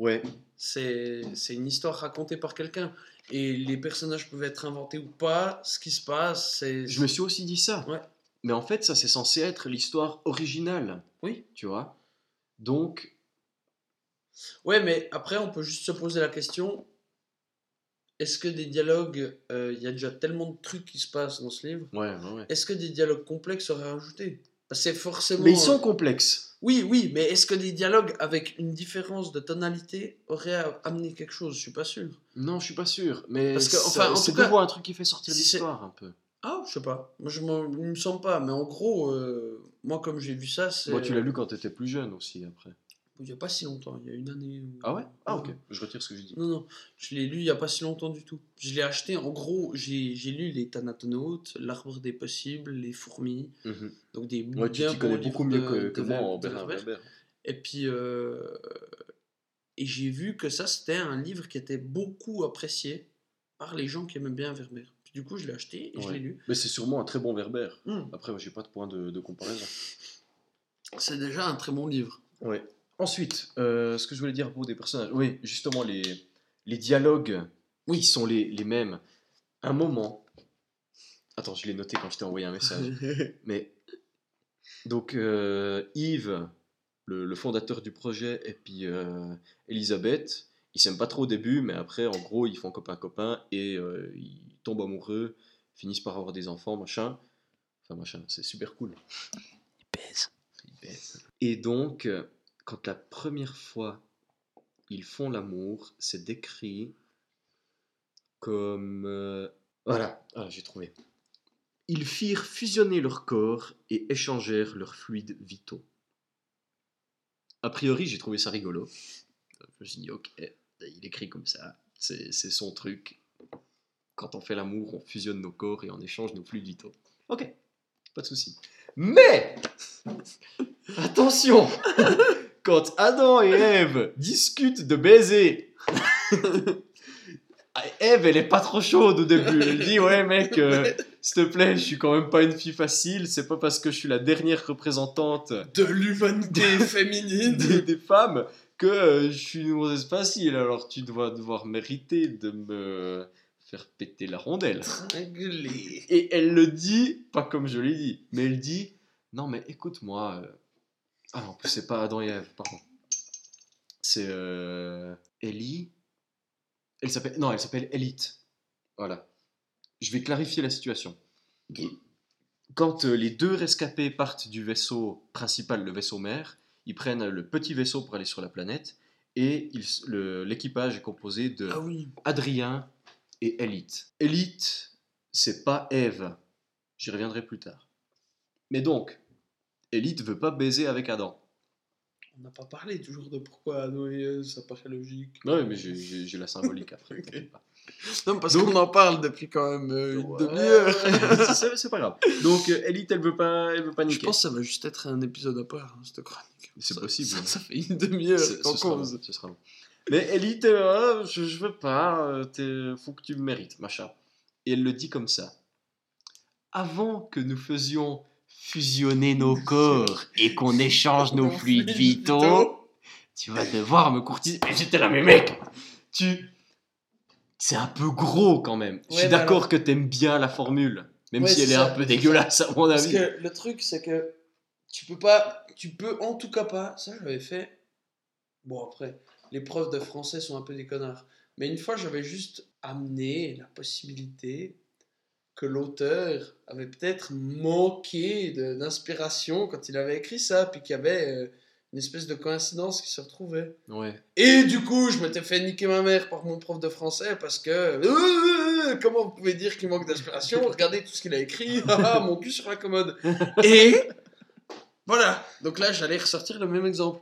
S2: Ouais.
S1: C'est c'est une histoire racontée par quelqu'un. Et les personnages peuvent être inventés ou pas. Ce qui se passe, c'est.
S2: Je me suis aussi dit ça.
S1: Ouais.
S2: Mais en fait, ça, c'est censé être l'histoire originale.
S1: Oui.
S2: Tu vois Donc,
S1: Ouais, mais après, on peut juste se poser la question est-ce que des dialogues. euh, Il y a déjà tellement de trucs qui se passent dans ce livre.
S2: ouais, ouais, ouais.
S1: Est-ce que des dialogues complexes seraient rajoutés C'est forcément.
S2: Mais ils sont complexes.
S1: Oui, oui, mais est-ce que des dialogues avec une différence de tonalité auraient amené quelque chose? Je suis pas sûr.
S2: Non, je suis pas sûr. Mais
S1: Parce que, enfin, en
S2: c'est
S1: cas,
S2: un truc qui fait sortir l'histoire un peu.
S1: Ah, je sais pas. Moi, je il me semble pas. Mais en gros, euh, moi, comme j'ai vu ça, c'est.
S2: Moi, tu l'as lu quand tu étais plus jeune aussi, après.
S1: Il y a pas si longtemps, il y a une année.
S2: Ah ouais? Ah, ok. Je retire ce que j'ai dit.
S1: Non, non, je l'ai lu il y a pas si longtemps du tout. Je l'ai acheté, en gros, j'ai lu Les Thanatonautes, L'Arbre des Possibles, Les Fourmis,
S2: Mhm.
S1: donc des
S2: Ouais, tu connais beaucoup mieux
S1: de-
S2: que,
S1: de
S2: moi en Bernard
S1: Werber. Et puis, euh, et j'ai vu que ça, c'était un livre qui était beaucoup apprécié par les gens qui aimaient bien Werber. Puis du coup, je l'ai acheté et je l'ai lu.
S2: Mais c'est sûrement un très bon Werber.
S1: Hmm.
S2: Après, moi, j'ai pas de point de, de comparaison.
S1: C'est déjà un très bon livre.
S2: Ouais. Ensuite, euh, ce que je voulais dire à propos des personnages, oui, justement, les, les dialogues, oui, sont les, les mêmes. Un moment, attends, je l'ai noté quand je t'ai envoyé un message, mais donc euh, Yves, le, le fondateur du projet, et puis euh, Elisabeth, ils s'aiment pas trop au début, mais après, en gros, ils font copain-copain et euh, ils tombent amoureux, finissent par avoir des enfants, machin. Enfin, machin, c'est super cool. Ils baisent. Et donc, euh, quand la première fois ils font l'amour, c'est décrit comme... euh, Voilà, ah, j'ai trouvé. Ils firent fusionner leur corps et échangèrent leurs fluides vitaux. A priori, j'ai trouvé ça rigolo. Je me suis dit, ok, il écrit comme ça, c'est c'est son truc. Quand on fait l'amour, on fusionne nos corps et on échange nos fluides vitaux. Ok, pas de souci. Mais attention, quand Adam et Ève discutent de baiser, Ève elle est pas trop chaude au début. Elle dit ouais mec, euh, s'il te plaît, je suis quand même pas une fille facile. C'est pas parce que je suis la dernière représentante
S1: De l'humanité féminine.
S2: des, des femmes que euh, je suis une grossesse facile. Alors tu dois devoir mériter de me faire péter la rondelle. Et elle le dit, pas comme je l'ai dit, mais elle dit Non, mais écoute-moi. euh, Ah, en plus, c'est pas Adam et Ève, pardon. C'est euh... Ellie. Elle s'appelle. Non, elle s'appelle Elite. Voilà. Je vais clarifier la situation. Quand euh, les deux rescapés partent du vaisseau principal, le vaisseau mère, ils prennent le petit vaisseau pour aller sur la planète et l'équipage est composé de
S1: Ah oui.
S2: Adrien et Elite. Elite, c'est pas Eve. J'y reviendrai plus tard. Mais donc, Elite veut pas baiser avec Adam.
S1: On n'a pas parlé toujours de pourquoi Noé, ça paraît logique.
S2: Ouais, mais j'ai- j'ai j'ai la symbolique après. t'inquiète pas.
S1: Non, parce
S2: Donc-
S1: qu'on en parle depuis quand même euh, une
S2: Ouais,
S1: demi-heure.
S2: c'est- c'est pas grave. Donc, euh, Elite, elle veut pas, elle veut pas
S1: Je
S2: niquer.
S1: pense que ça va juste être un épisode à part, hein, cette chronique.
S2: C'est
S1: Ça-
S2: possible.
S1: Ça, ça fait une demi-heure qu'on
S2: ce, sera
S1: cause.
S2: long, ce sera long. Mais Elite, euh, je, je veux pas, euh, t'es- faut que tu me mérites, machin. Et elle le dit comme ça. Avant que nous faisions fusionner nos corps et qu'on échange nos fluides vitaux, tu vas devoir me courtiser. Mais j'étais là, mais mec, tu. C'est un peu gros quand même. je suis d'accord
S1: alors-
S2: que t'aimes bien la formule, même
S1: Ouais,
S2: si elle est un peu dégueulasse à mon
S1: Parce
S2: avis.
S1: que le truc, c'est que tu peux pas, tu peux en tout cas pas, ça j'avais fait, bon après, les profs de français sont un peu des connards, mais une fois j'avais juste amené la possibilité que l'auteur avait peut-être manqué d'inspiration quand il avait écrit ça, puis qu'il y avait euh, une espèce de coïncidence qui se retrouvait.
S2: Ouais.
S1: Et du coup, je m'étais fait niquer ma mère par mon prof de français parce que. Euh, comment vous pouvez dire qu'il manque d'inspiration? Regardez tout ce qu'il a écrit. Ah, mon cul sur la commode. Et. Voilà. Donc là, j'allais ressortir le même exemple.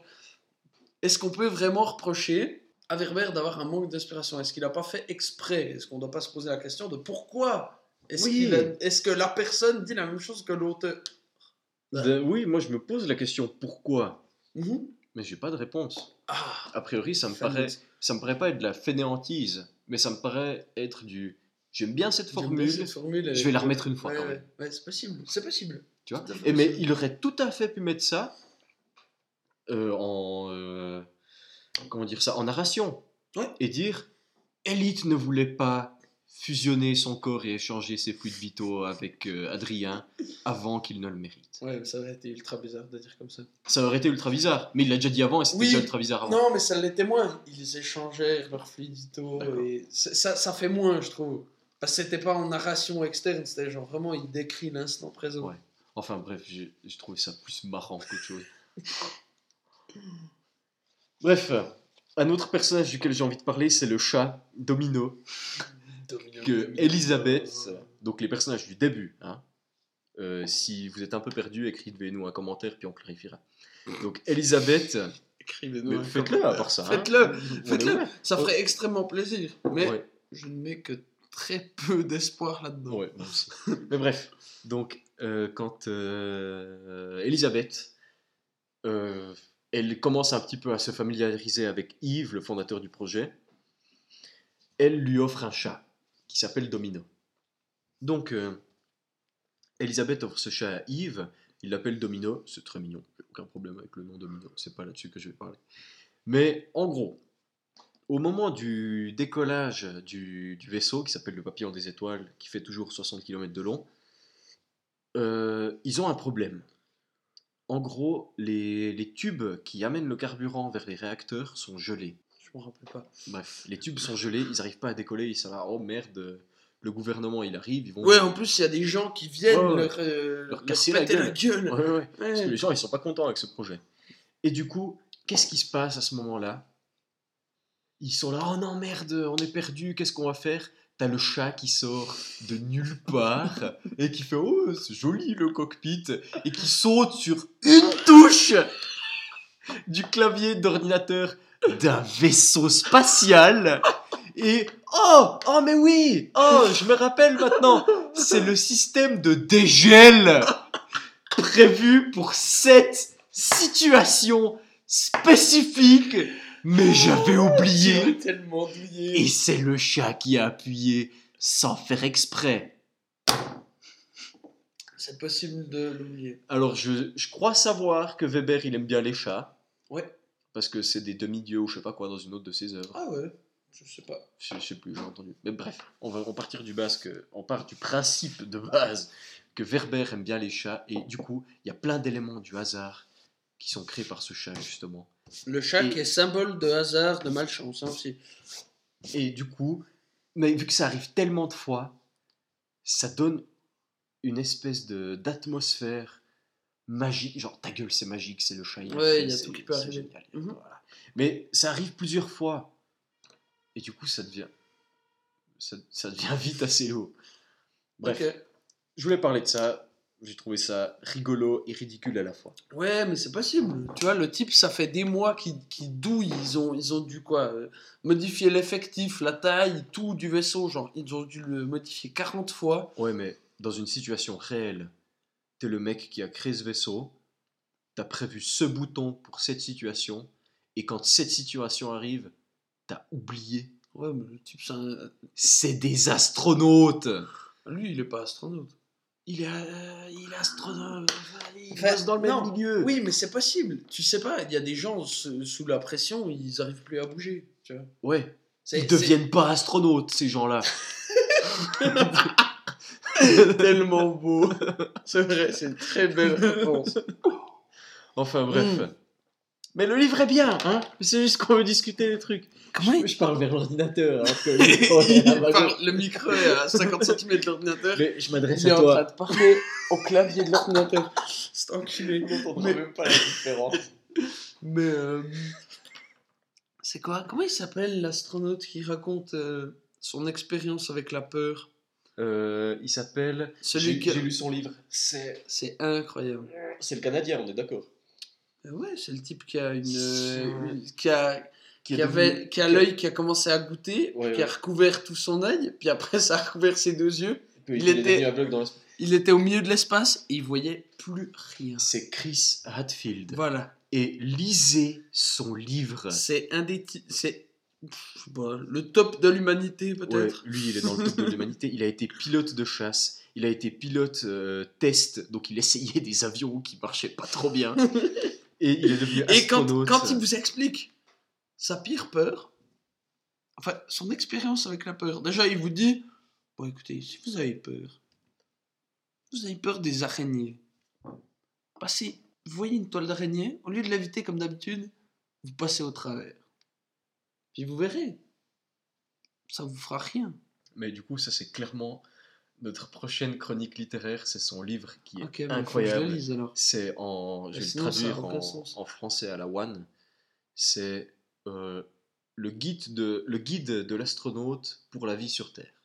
S1: Est-ce qu'on peut vraiment reprocher à Werber d'avoir un manque d'inspiration? Est-ce qu'il n'a pas fait exprès? Est-ce qu'on ne doit pas se poser la question de pourquoi Est-ce
S2: Oui.
S1: a- que la personne dit la même chose que l'auteur?
S2: De- oui, moi je me pose la question pourquoi,
S1: Mhm.
S2: mais j'ai pas de réponse.
S1: Ah,
S2: A priori, ça me paraît, ça me paraît pas être de la fainéantise, mais ça me paraît être du. J'aime bien cette formule,
S1: cette formule,
S2: je vais la remettre une fois
S1: Ouais,
S2: quand
S1: ouais.
S2: même.
S1: Ouais, c'est possible. C'est possible.
S2: Tu vois? Et mais il aurait tout à fait pu mettre ça euh, en euh, comment dire ça en narration et dire Elite ne voulait pas fusionner son corps et échanger ses fluides vitaux avec euh, Adrien avant qu'il ne le mérite.
S1: Ouais, mais ça aurait été ultra bizarre de dire comme ça.
S2: Ça aurait été ultra bizarre, mais il l'a déjà dit avant et c'était
S1: Oui.
S2: déjà ultra bizarre avant.
S1: Non, mais ça l'était moins. Ils échangèrent leurs fluidito
S2: D'accord.
S1: et ça, ça fait moins, je trouve. Parce que c'était pas en narration externe, c'était genre vraiment, il décrit l'instant présent.
S2: Ouais. Enfin bref, j'ai j'ai trouvé ça plus marrant qu'autre chose. Bref, un autre personnage duquel j'ai envie de parler, c'est le chat Domino. Que. Elisabeth, donc les personnages du début, hein, euh, si vous êtes un peu perdu, écrivez-nous un commentaire puis on clarifiera. Donc Elisabeth,
S1: Écrivez-nous.
S2: faites-le à part ça. hein.
S1: Faites-le, faites-le. Ça ferait extrêmement plaisir. Mais
S2: Ouais,
S1: je ne mets que très peu d'espoir là-dedans.
S2: ouais. Mais bref, donc euh, quand euh, Elisabeth, elle commence un petit peu à se familiariser avec Yves, le fondateur du projet, elle lui offre un chat qui s'appelle Domino. Donc, euh, Elisabeth offre ce chat à Yves, il l'appelle Domino, c'est très mignon, aucun problème avec le nom Domino, c'est pas là-dessus que je vais parler. Mais en gros, au moment du décollage du, vaisseau qui s'appelle le Papillon des Étoiles, qui fait toujours 60 km de long, euh, ils ont un problème. En gros, les tubes qui amènent le carburant vers les réacteurs sont gelés.
S1: Je me rappelle pas.
S2: Bref, les tubes sont gelés, ils n'arrivent pas à décoller, ils sont là, oh merde, le gouvernement il arrive, ils vont...
S1: Ouais, en plus, il y a des gens qui viennent
S2: Ouais, ouais.
S1: leur, euh,
S2: Leur
S1: leur
S2: casser la gueule.
S1: la gueule.
S2: Ouais, ouais, ouais.
S1: Ouais.
S2: Parce que les gens ils sont pas contents avec ce projet. Et du coup, qu'est-ce qui se passe à ce moment-là? Ils sont là, oh non merde, on est perdu, qu'est-ce qu'on va faire? T'as le chat qui sort de nulle part et qui fait oh c'est joli le cockpit et qui saute sur une touche du clavier d'ordinateur d'un vaisseau spatial et oh oh mais oui oh je me rappelle maintenant c'est le système de dégel prévu pour cette situation spécifique mais j'avais oublié
S1: tellement oublié.
S2: et c'est le chat qui a appuyé sans faire exprès.
S1: C'est possible de l'oublier.
S2: Alors je, je crois savoir que Weber il aime bien les chats.
S1: Ouais.
S2: Parce que c'est des demi-dieux ou je sais pas quoi dans une autre de ses œuvres.
S1: Ah ouais, je sais pas.
S2: Je, sais plus, j'ai entendu. Mais bref, on va on partir du base que, on part du principe de base que Weber aime bien les chats et du coup il y a plein d'éléments du hasard qui sont créés par ce chat justement.
S1: Le chat
S2: Et-
S1: qui est symbole de hasard, de malchance hein, aussi.
S2: Et du coup, mais vu que ça arrive tellement de fois, ça donne une espèce de d'atmosphère magique. Genre, ta gueule, c'est magique, c'est le a
S1: Ouais, il y a tout qui peut arriver.
S2: génial,
S1: Mhm.
S2: voilà. Mais ça arrive plusieurs fois. Et du coup, ça devient. Ça, ça devient vite assez lourd. Bref, je voulais parler de ça. J'ai trouvé ça rigolo et ridicule à la fois.
S1: Ouais, mais c'est possible. Tu vois, le type, ça fait des mois qu'il qu'il douille. Ils ont, ils ont dû quoi euh, Modifier l'effectif, la taille, tout du vaisseau. Genre, ils ont dû le modifier 40 fois.
S2: Ouais, mais dans une situation réelle, t'es le mec qui a créé ce vaisseau, t'as prévu ce bouton pour cette situation, et quand cette situation arrive, t'as oublié.
S1: Ouais, mais le type, c'est un-
S2: C'est des astronautes
S1: lui, il est pas astronaute.
S2: Il est, euh, il est astronaute, il
S1: Enfin,
S2: bosse dans le même
S1: non,
S2: milieu.
S1: Oui, mais c'est possible. Tu sais pas, il y a des gens sous la pression, ils arrivent plus à bouger. Tu vois.
S2: Ouais, ils deviennent pas astronautes, ces gens-là.
S1: c'est tellement beau. C'est vrai, c'est une très belle réponse.
S2: Enfin bref.
S1: Mm.
S2: Mais le livre est bien, hein C'est juste qu'on veut discuter des trucs.
S1: Comment
S2: je, je parle vers l'ordinateur. que le micro est à ma
S1: il parle-
S2: gauche.
S1: Le micro est à 50 cm de l'ordinateur.
S2: Mais je m'adresse
S1: Il est
S2: à
S1: en train
S2: toi.
S1: de parler au clavier de l'ordinateur. C'est enculé. Mais-
S2: même pas la différence.
S1: Mais euh, c'est quoi? Comment il s'appelle l'astronaute qui raconte euh, son expérience avec la peur?
S2: Euh, il s'appelle.
S1: Celui
S2: J'ai lu son livre. C'est
S1: C'est incroyable.
S2: c'est le Canadien, on est d'accord.
S1: Euh, Ouais, c'est le type qui a une, euh, qui a
S2: Qui,
S1: qui avait qui a l'œil qui a commencé à goûter,
S2: Ouais,
S1: qui a recouvert tout son œil, puis après ça a recouvert ses deux yeux.
S2: il,
S1: était-
S2: dans.
S1: Il au milieu de l'espace et il voyait plus rien.
S2: C'est Chris Hadfield.
S1: Voilà,
S2: Et lisez son livre.
S1: c'est un des c'est je sais pas, le top de l'humanité
S2: Ouais,
S1: peut-être.
S2: lui, il est dans le top de l'humanité. Il a été pilote de chasse. Il a été pilote euh, test. Donc, il essayait des avions qui marchaient pas trop bien. Et il est devenu
S1: Et quand, quand il vous explique sa pire peur, enfin son expérience avec la peur, déjà il vous dit Bon écoutez, si vous avez peur, vous avez peur des araignées, passez, vous voyez une toile d'araignée, au lieu de l'éviter comme d'habitude, vous passez au travers. Puis vous verrez, ça vous fera rien.
S2: Mais du coup, ça, c'est clairement notre prochaine chronique littéraire. C'est son livre qui est
S1: je
S2: incroyable.
S1: le lise alors.
S2: C'est en. Je vais le
S1: Sinon,
S2: traduire en, français à la One. C'est euh, le, guide de, le guide de l'astronaute pour la vie sur Terre.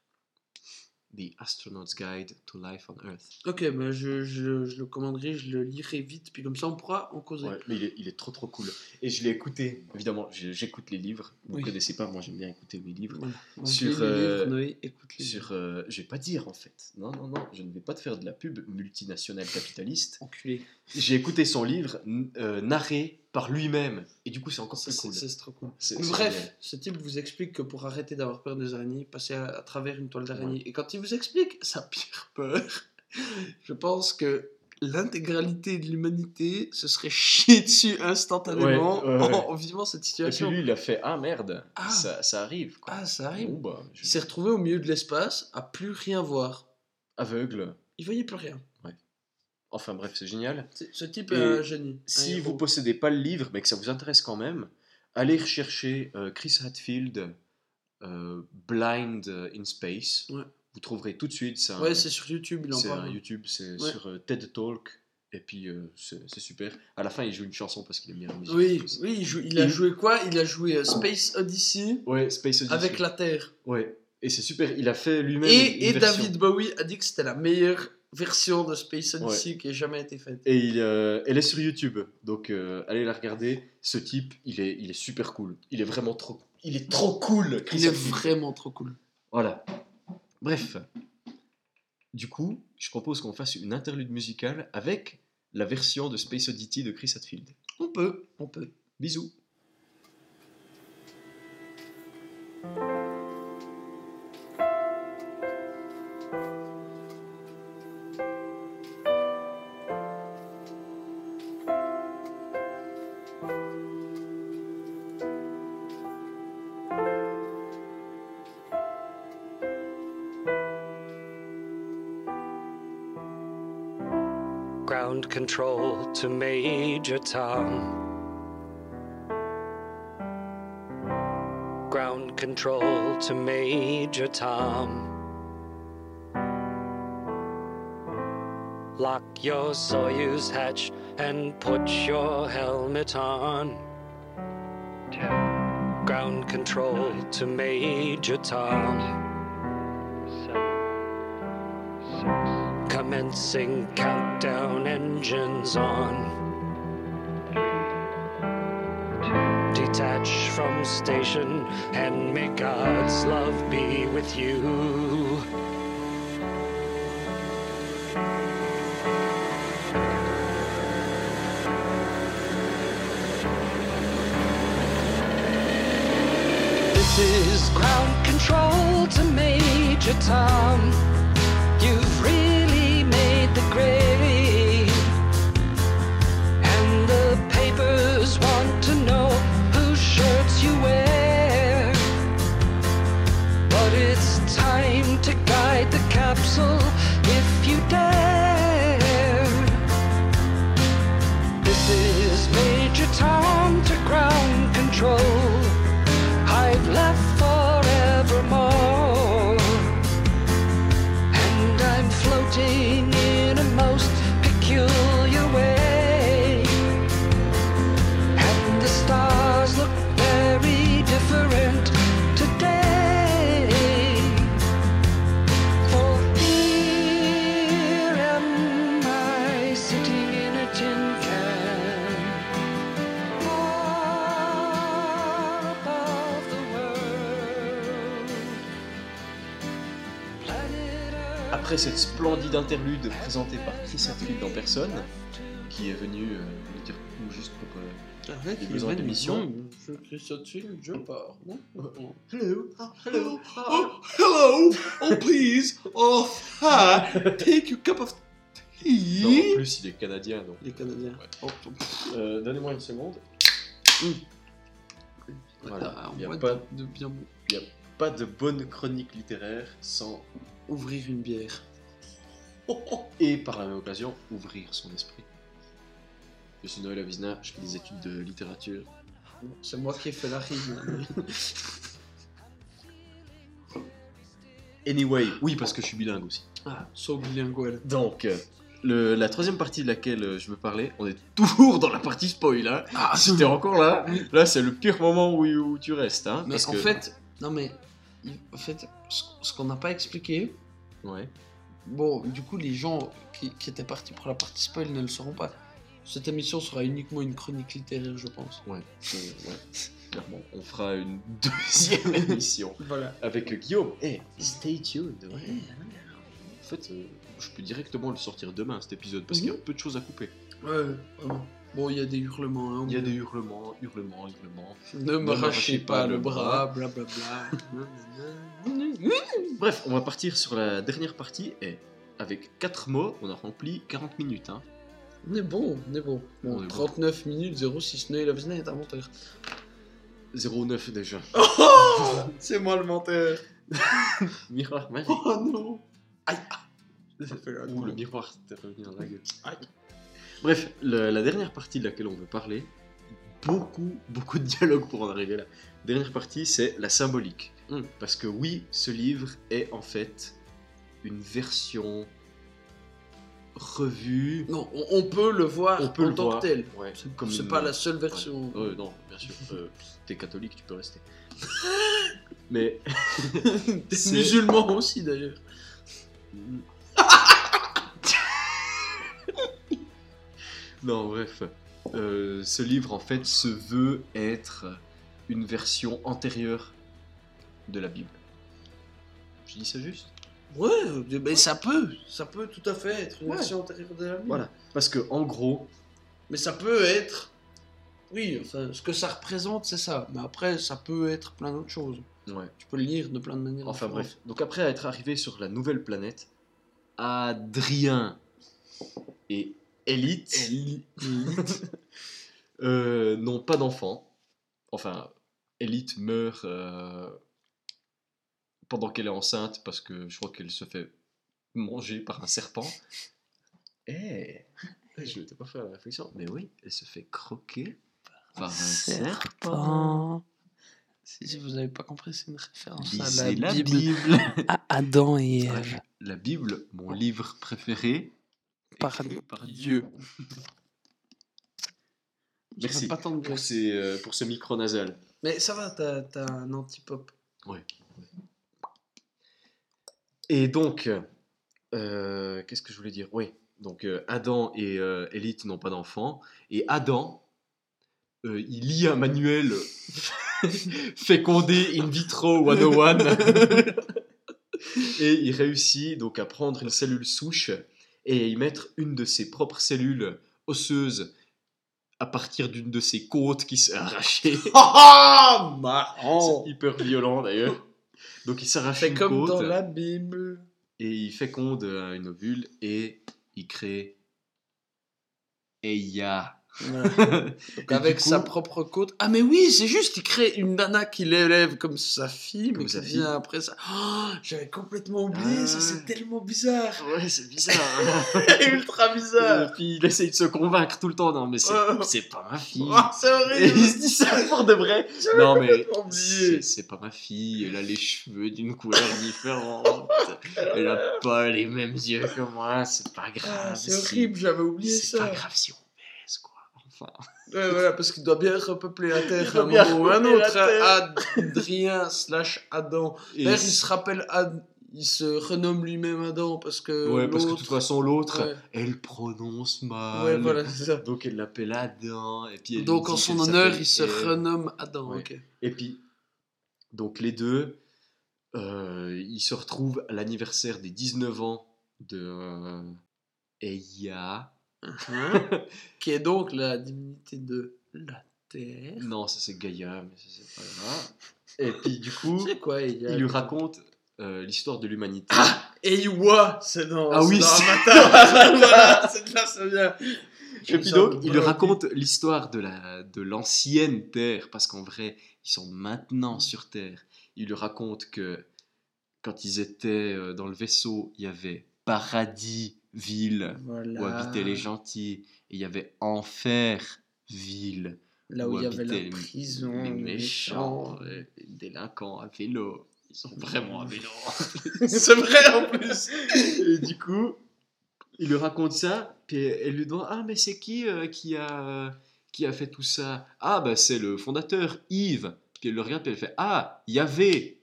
S2: The Astronaut's Guide to Life on Earth.
S1: Ok, bah je, je, je le commanderai, je le lirai vite, puis comme ça on pourra en causer.
S2: Ouais, mais il est, il est trop trop cool. Et je l'ai écouté. Évidemment, j'écoute les livres. Vous ne
S1: Oui.
S2: connaissez pas, moi j'aime bien écouter mes livres. Sur, euh,
S1: livres, Noé, écoute les
S2: Sur, euh, je vais pas dire en fait. Non, non, non, je ne vais pas te faire de la pub multinationale capitaliste.
S1: Enculé.
S2: J'ai écouté son livre euh, narré par lui-même. Et du coup, c'est encore
S1: Ça,
S2: plus
S1: c'est
S2: cool.
S1: c'est trop cool. Bref,
S2: génial.
S1: ce type vous explique que pour arrêter d'avoir peur des araignées, passez à, à travers une toile d'araignée. Et quand il vous explique sa pire peur, je pense que l'intégralité de l'humanité se serait chié dessus instantanément
S2: Ouais, ouais, ouais.
S1: En, en vivant cette
S2: Et puis
S1: situation.
S2: lui, il a fait Ah merde,
S1: Ah.
S2: ça, ça arrive. Quoi.
S1: Ah, ça arrive.
S2: Bon, bah, je-
S1: Il s'est retrouvé au milieu de l'espace, à plus rien voir.
S2: aveugle.
S1: Il voyait plus rien.
S2: Enfin bref, c'est génial.
S1: Ce type est un génie. un
S2: Si
S1: héros.
S2: vous possédez pas le livre, mais que ça vous intéresse quand même, allez rechercher euh, Chris Hadfield euh, Blind in Space.
S1: Ouais.
S2: Vous trouverez tout de suite. Un,
S1: Ouais, c'est sur YouTube,
S2: c'est un. YouTube, c'est
S1: Ouais.
S2: sur euh, TED Talk. Et puis euh, c'est super. À la fin, il joue une chanson parce qu'il aime bien la musique.
S1: Oui, oui il, joue- il a
S2: Il-
S1: joué quoi? Il a joué Space Odyssey
S2: Ouais, Space Odyssey.
S1: avec la Terre.
S2: Ouais. Et c'est super. Il a fait lui-même.
S1: Et,
S2: une
S1: et
S2: version.
S1: David Bowie a dit que c'était la meilleure version de Space Odyssey qui ait jamais été faite.
S2: Et il, euh, elle est sur YouTube, donc euh, allez la regarder. Ce type, il est, il est super cool. Il est vraiment trop, il est trop cool. Chris
S1: Il est vraiment trop cool.
S2: Voilà. Bref. Du coup, je propose qu'on fasse une interlude musicale avec la version de Space Oddity de Chris Hadfield.
S1: On peut, on peut.
S2: Bisous.
S4: To Major Tom. Ground control to Major Tom. Lock your Soyuz hatch and put your helmet on. Ground control to Major Tom. Commencing countdown engines on. Detach from station and may God's love be with you. This is ground control to Major Tom. The
S2: après cette splendide interlude présentée par Chris Hadfield en personne, qui est venu euh, nous dire coucou juste pour. euh,
S1: Arrête,
S2: Des
S1: il
S2: besoins
S1: est
S2: d'émission.
S1: Non, Je crie ça dessus, je pars. Non Non.
S2: Hello, hello,
S1: Oh, hello! Oh, please! Oh, hi! Take your cup of
S2: Non, en
S1: tea!
S2: plus, il est canadien donc.
S1: Les Canadiens. Oh,
S2: Euh, Donnez-moi une seconde. Voilà,
S1: Voilà,
S2: y a
S1: moi,
S2: pas-
S1: de, de bien
S2: Pas de bonne chronique littéraire sans,
S1: ouvrir une bière.
S2: et par la même occasion, ouvrir son esprit. Je suis Noël Avisna, je fais des études de littérature.
S1: C'est moi qui ai fait la rime.
S2: Anyway, oui, parce que je suis bilingue aussi.
S1: ah, so bilingual.
S2: Donc, euh, le- la troisième partie de laquelle euh, je veux parler, on est toujours dans la partie spoil. Hein.
S1: Ah,
S2: Si t'es encore là, là c'est le pire moment où, où tu restes. Hein,
S1: Mais
S2: parce
S1: en
S2: que-
S1: fait, non mais, en fait, ce, qu'on n'a pas expliqué,
S2: Ouais.
S1: bon, du coup, les gens qui, qui étaient partis pour la partie spoil ne le sauront pas. Cette émission sera uniquement une chronique littéraire, je pense.
S2: Ouais, euh, ouais. Clairement, on fera une deuxième émission
S1: Voilà.
S2: avec Guillaume. Et stay tuned. ouais. En fait, euh, je peux directement le sortir demain cet épisode parce qu'il y a peu de choses à couper.
S1: Ouais, vraiment. Bon, il y a des hurlements. Hein,
S2: Il y a des hurlements, hurlements, hurlements.
S1: Ne me rachez pas le bras, blablabla.
S2: Bref, on va partir sur la dernière partie et avec 4 mots, on a rempli 40 minutes. Hein.
S1: on est bon, on est bon. Bon,
S2: On est bon.
S1: 39 minutes 06, Noël Avisna est un menteur.
S2: 09 déjà.
S1: C'est moi le menteur.
S2: Miroir magique.
S1: Oh non. Aïe. La
S2: Ouh, le miroir t'est revenu dans la gueule.
S1: Aïe.
S2: Bref, le- la dernière partie de laquelle on veut parler, beaucoup, beaucoup de dialogue pour en arriver là. Dernière partie, c'est la symbolique.
S1: Mm.
S2: Parce que oui, ce livre est en fait une version revue.
S1: Non, on, on peut le voir
S2: On peut
S1: en
S2: le
S1: tant
S2: voir.
S1: que tel.
S2: Ouais,
S1: C'est
S2: comme
S1: c'est
S2: une-
S1: pas la seule version.
S2: Ouais. Euh, non, bien sûr. Euh, T'es catholique, tu peux rester. Mais
S1: Des
S2: C'est-
S1: musulmans aussi d'ailleurs.
S2: Non, bref. Euh, ce livre, en fait, se veut être une version antérieure de la Bible. Je dis ça juste
S1: Ouais, mais ça peut, ça peut tout à fait être une
S2: Ouais.
S1: version antérieure de la Bible.
S2: Voilà. Parce que, en gros,
S1: Mais ça peut être. Oui, enfin, ce que ça représente, c'est ça. Mais après, ça peut être plein d'autres choses.
S2: ouais.
S1: Tu peux le lire de plein de manières.
S2: Enfin
S1: différentes.
S2: bref. Donc après être arrivé sur la nouvelle planète, Adrien et Elite euh, n'ont pas d'enfants. Enfin, Elite meurt euh, pendant qu'elle est enceinte parce que je crois qu'elle se fait manger par un serpent. Eh, je ne t'ai pas fait la réflexion, mais oui, elle se fait croquer par un serpent.
S1: Si, si vous n'avez pas compris, c'est une référence à la,
S2: la
S1: Bible.
S2: Bible.
S1: À Adam et
S2: Bref, la Bible, mon livre préféré.
S1: Par Dieu.
S2: Merci
S1: Pas tant de
S2: pour,
S1: graisse.
S2: ces, euh, pour ce micro nasal.
S1: Mais ça va, t'as t'as un anti-pop.
S2: Et donc, euh, qu'est-ce que je voulais dire? Oui, donc euh, Adam et euh, Elite n'ont pas d'enfants. Et Adam, euh, il lit un manuel fécondé in vitro 101. et il réussit donc à prendre une cellule souche et y mettre une de ses propres cellules osseuses à partir d'une de ses côtes qui s'est arrachée.
S1: Ah, marrant
S2: C'est hyper violent d'ailleurs. Donc il s'arrache une
S1: comme
S2: côte
S1: dans la Bible.
S2: et il féconde euh, une ovule et il crée Eya.
S1: Donc
S2: Et
S1: avec
S2: coup-
S1: sa propre côte. Ah mais oui, c'est juste, il crée une nana qui l'élève comme sa fille, mais
S2: Comme
S1: qui vient
S2: fille.
S1: après ça. Oh, J'avais complètement oublié,
S2: Ah
S1: ça
S2: ouais.
S1: c'est tellement bizarre.
S2: Ouais, c'est bizarre.
S1: Ultra
S2: Et
S1: bizarre.
S2: puis il essaye de se convaincre tout le temps. Non, mais c'est c'est pas ma fille.
S1: Oh, c'est
S2: Et
S1: horrible.
S2: il se dit ça pour de vrai. Non, mais c'est c'est pas ma fille. Elle a les cheveux d'une couleur différente. Elle a pas les mêmes yeux que moi. C'est pas grave.
S1: Ah, c'est
S2: si-
S1: horrible, j'avais oublié
S2: C'est
S1: ça.
S2: pas grave si on. Enfin.
S1: Ouais, voilà, parce qu'il doit bien repeupler la Terre à un moment ou un autre. hein. Adrien slash Adam. D'ailleurs, il se rappelle, Ad... il se renomme lui-même Adam parce que
S2: Ouais, parce que de toute façon, l'autre,
S1: Ouais.
S2: elle prononce mal.
S1: Ouais, voilà, c'est ça.
S2: Donc elle l'appelle Adam. Et puis elle
S1: Donc en son honneur, il se renomme Adam.
S2: Ouais. Et puis, donc les deux, euh, ils se retrouvent à l'anniversaire des 19 ans de euh, Eya.
S1: Hein, qui est donc la divinité de la Terre.
S2: Non, ça c'est Gaïa, mais ça c'est pas grave. Et puis du coup,
S1: quoi il,
S2: lui raconte euh, l'histoire de l'humanité.
S1: Eiwa, c'est dans,
S2: Ah oui,
S1: c'est voilà, c'est de là ça vient.
S2: Et puis donc, il lui raconte l'histoire de la de l'ancienne Terre, parce qu'en vrai, ils sont maintenant sur Terre. Il lui raconte que quand ils étaient euh, dans le vaisseau, il y avait paradis ville
S1: Voilà.
S2: où habitaient les gentils, et il y avait enfer ville
S1: Là où
S2: où
S1: il y avait la prison,
S2: les méchants, les délinquants à vélo. Ils sont vraiment à vélo.
S1: c'est vrai en plus.
S2: Et du coup, il lui raconte ça, puis elle lui demande Ah, mais c'est qui euh, qui, a, qui a fait tout ça? Ah, bah c'est le fondateur, Yves. Puis elle le regarde, puis elle fait Ah, Yahvé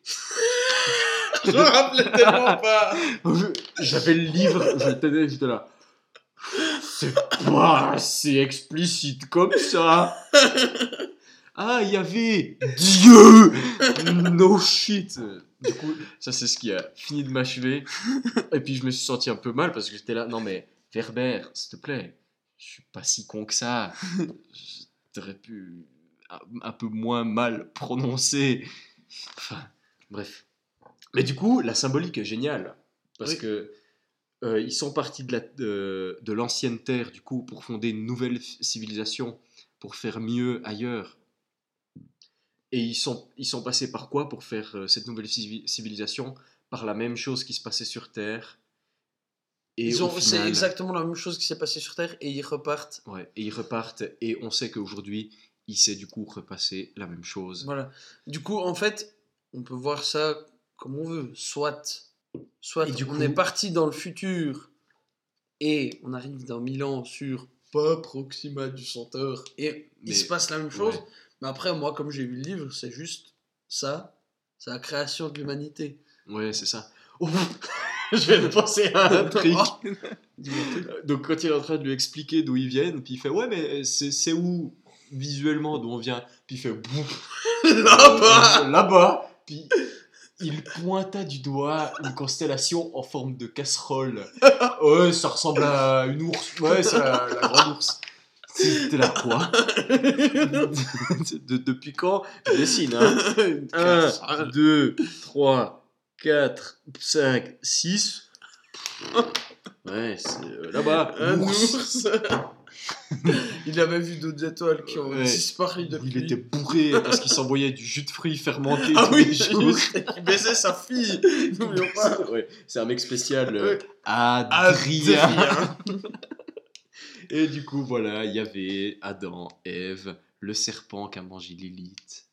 S1: Je me rappelais tellement pas.
S2: J'avais le livre, j'étais j'étais là. C'est pas assez explicite comme ça? Ah, il y avait Dieu No shit Du coup, ça c'est ce qui a fini de m'achever. Et puis je me suis senti un peu mal parce que j'étais là, non mais Verber, s'il te plaît, je suis pas si con que ça. T'aurais pu un peu moins mal prononcer. Enfin, bref. Mais du coup, la symbolique est géniale. Parce
S1: Oui.
S2: que euh, ils sont partis de la- de, de l'ancienne terre, du coup, pour fonder une nouvelle civilisation, pour faire mieux ailleurs. Et ils sont, ils sont passés par quoi pour faire euh, cette nouvelle civi- civilisation? Par la même chose qui se passait sur Terre. Et
S1: Ils ont- C'est exactement la même chose qui s'est passée sur Terre et ils repartent.
S2: Ouais, et ils repartent, et on sait qu'aujourd'hui, il s'est du coup repassé la même chose.
S1: Voilà. Du coup, en fait, on peut voir ça comme on veut. Soit, soit
S2: Et du
S1: on
S2: coup-
S1: est parti dans le futur et on arrive dans mille ans sur pas Proxima du Centaure et
S2: Mais-
S1: il se passe la même chose.
S2: ouais.
S1: Mais après, moi, comme j'ai vu le livre, c'est juste ça. C'est la création de l'humanité.
S2: Ouais, c'est ça. Je viens de penser à un truc. Donc quand il est en train de lui expliquer d'où ils viennent, puis il fait ouais mais c'est où visuellement d'où on vient? Puis il fait
S1: Là-bas
S2: là-bas. Puis il pointa du doigt une constellation en forme de casserole. Ouais, ça ressemble à une ours. Ouais, c'est la, la grande ours. C'était la quoi De- Depuis quand Je dessine, hein? 1, 2, 3, 4, 5, 6. Ouais, c'est euh, là-bas.
S1: Un
S2: l'ours.
S1: ours Il avait vu d'autres étoiles qui ont
S2: Ouais.
S1: disparu depuis.
S2: Il était bourré parce qu'il s'envoyait du jus de fruits fermenté
S1: Ah oui, juste, il baisait sa fille. N'oublions pas.
S2: Ouais, c'est un mec spécial, euh. Adrien.
S1: Adrien.
S2: Et du coup, voilà, il y avait Adam, Ève, le serpent qui a mangé Lilith.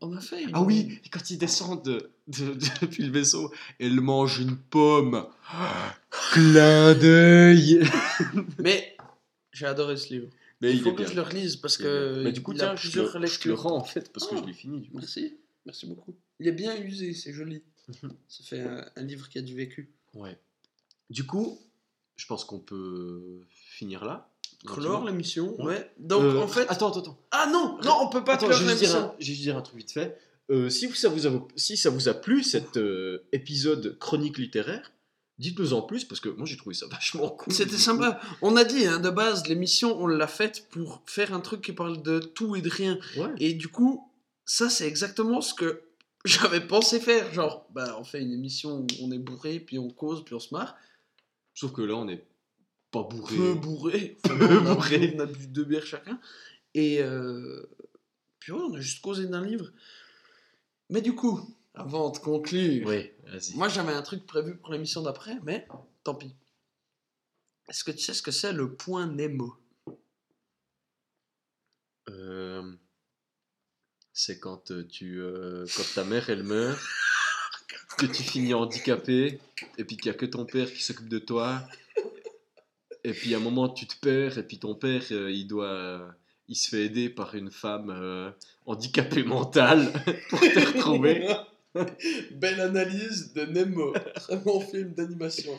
S1: On, a fait. une-
S2: Ah oui, et quand ils descendent de- de- depuis le vaisseau, elle mange une pomme. Clin d'œil.
S1: Mais j'ai adoré ce livre.
S2: Mais
S1: il faut que
S2: bien.
S1: je le relise parce que.
S2: Mais du coup,
S1: il a
S2: tiens, je
S1: plusieurs
S2: je le rends en fait parce que
S1: Ah.
S2: je l'ai fini. Du coup.
S1: Merci, merci beaucoup. Il est bien usé, c'est joli.
S2: Mhm.
S1: Ça fait un, un livre qui a du vécu.
S2: Ouais. Du coup, je pense qu'on peut finir là.
S1: Clore l'émission,
S2: Ouais.
S1: ouais. Donc
S2: Euh,
S1: en fait.
S2: Attends, attends, attends.
S1: Ah non, non, on peut pas
S2: Attends,
S1: clore
S2: je vais, juste dire un, je vais juste dire un truc vite fait. Euh, si, vous- ça vous a, si ça vous a plu, cet euh, épisode chronique littéraire, dites-nous en plus, parce que moi j'ai trouvé ça vachement cool.
S1: C'était sympa. On a dit, hein, de base, l'émission, on l'a faite pour faire un truc qui parle de tout et de rien.
S2: Ouais.
S1: Et du coup, ça, c'est exactement ce que j'avais pensé faire. Genre, bah, on fait une émission où on est bourré, puis on cause, puis on se marre.
S2: Sauf que là, on n'est pas bourré.
S1: Peu bourré. Enfin,
S2: Peu
S1: on,
S2: bourré.
S1: on a bu deux bières chacun. Et euh, puis ouais, on a juste causé d'un livre. Mais du coup, avant de conclure,
S2: Oui, vas-y.
S1: moi j'avais un truc prévu pour l'émission d'après, mais tant pis. Est-ce que tu sais ce que c'est le point Nemo?
S2: Euh, c'est quand euh, tu, euh, quand ta mère elle meurt, que tu finis handicapé, et puis qu'il n'y a que ton père qui s'occupe de toi, et puis à un moment tu te perds, et puis ton père il doit, il se fait aider par une femme euh, handicapée mentale pour te retrouver.
S1: Belle analyse de Nemo. Très bon film d'animation.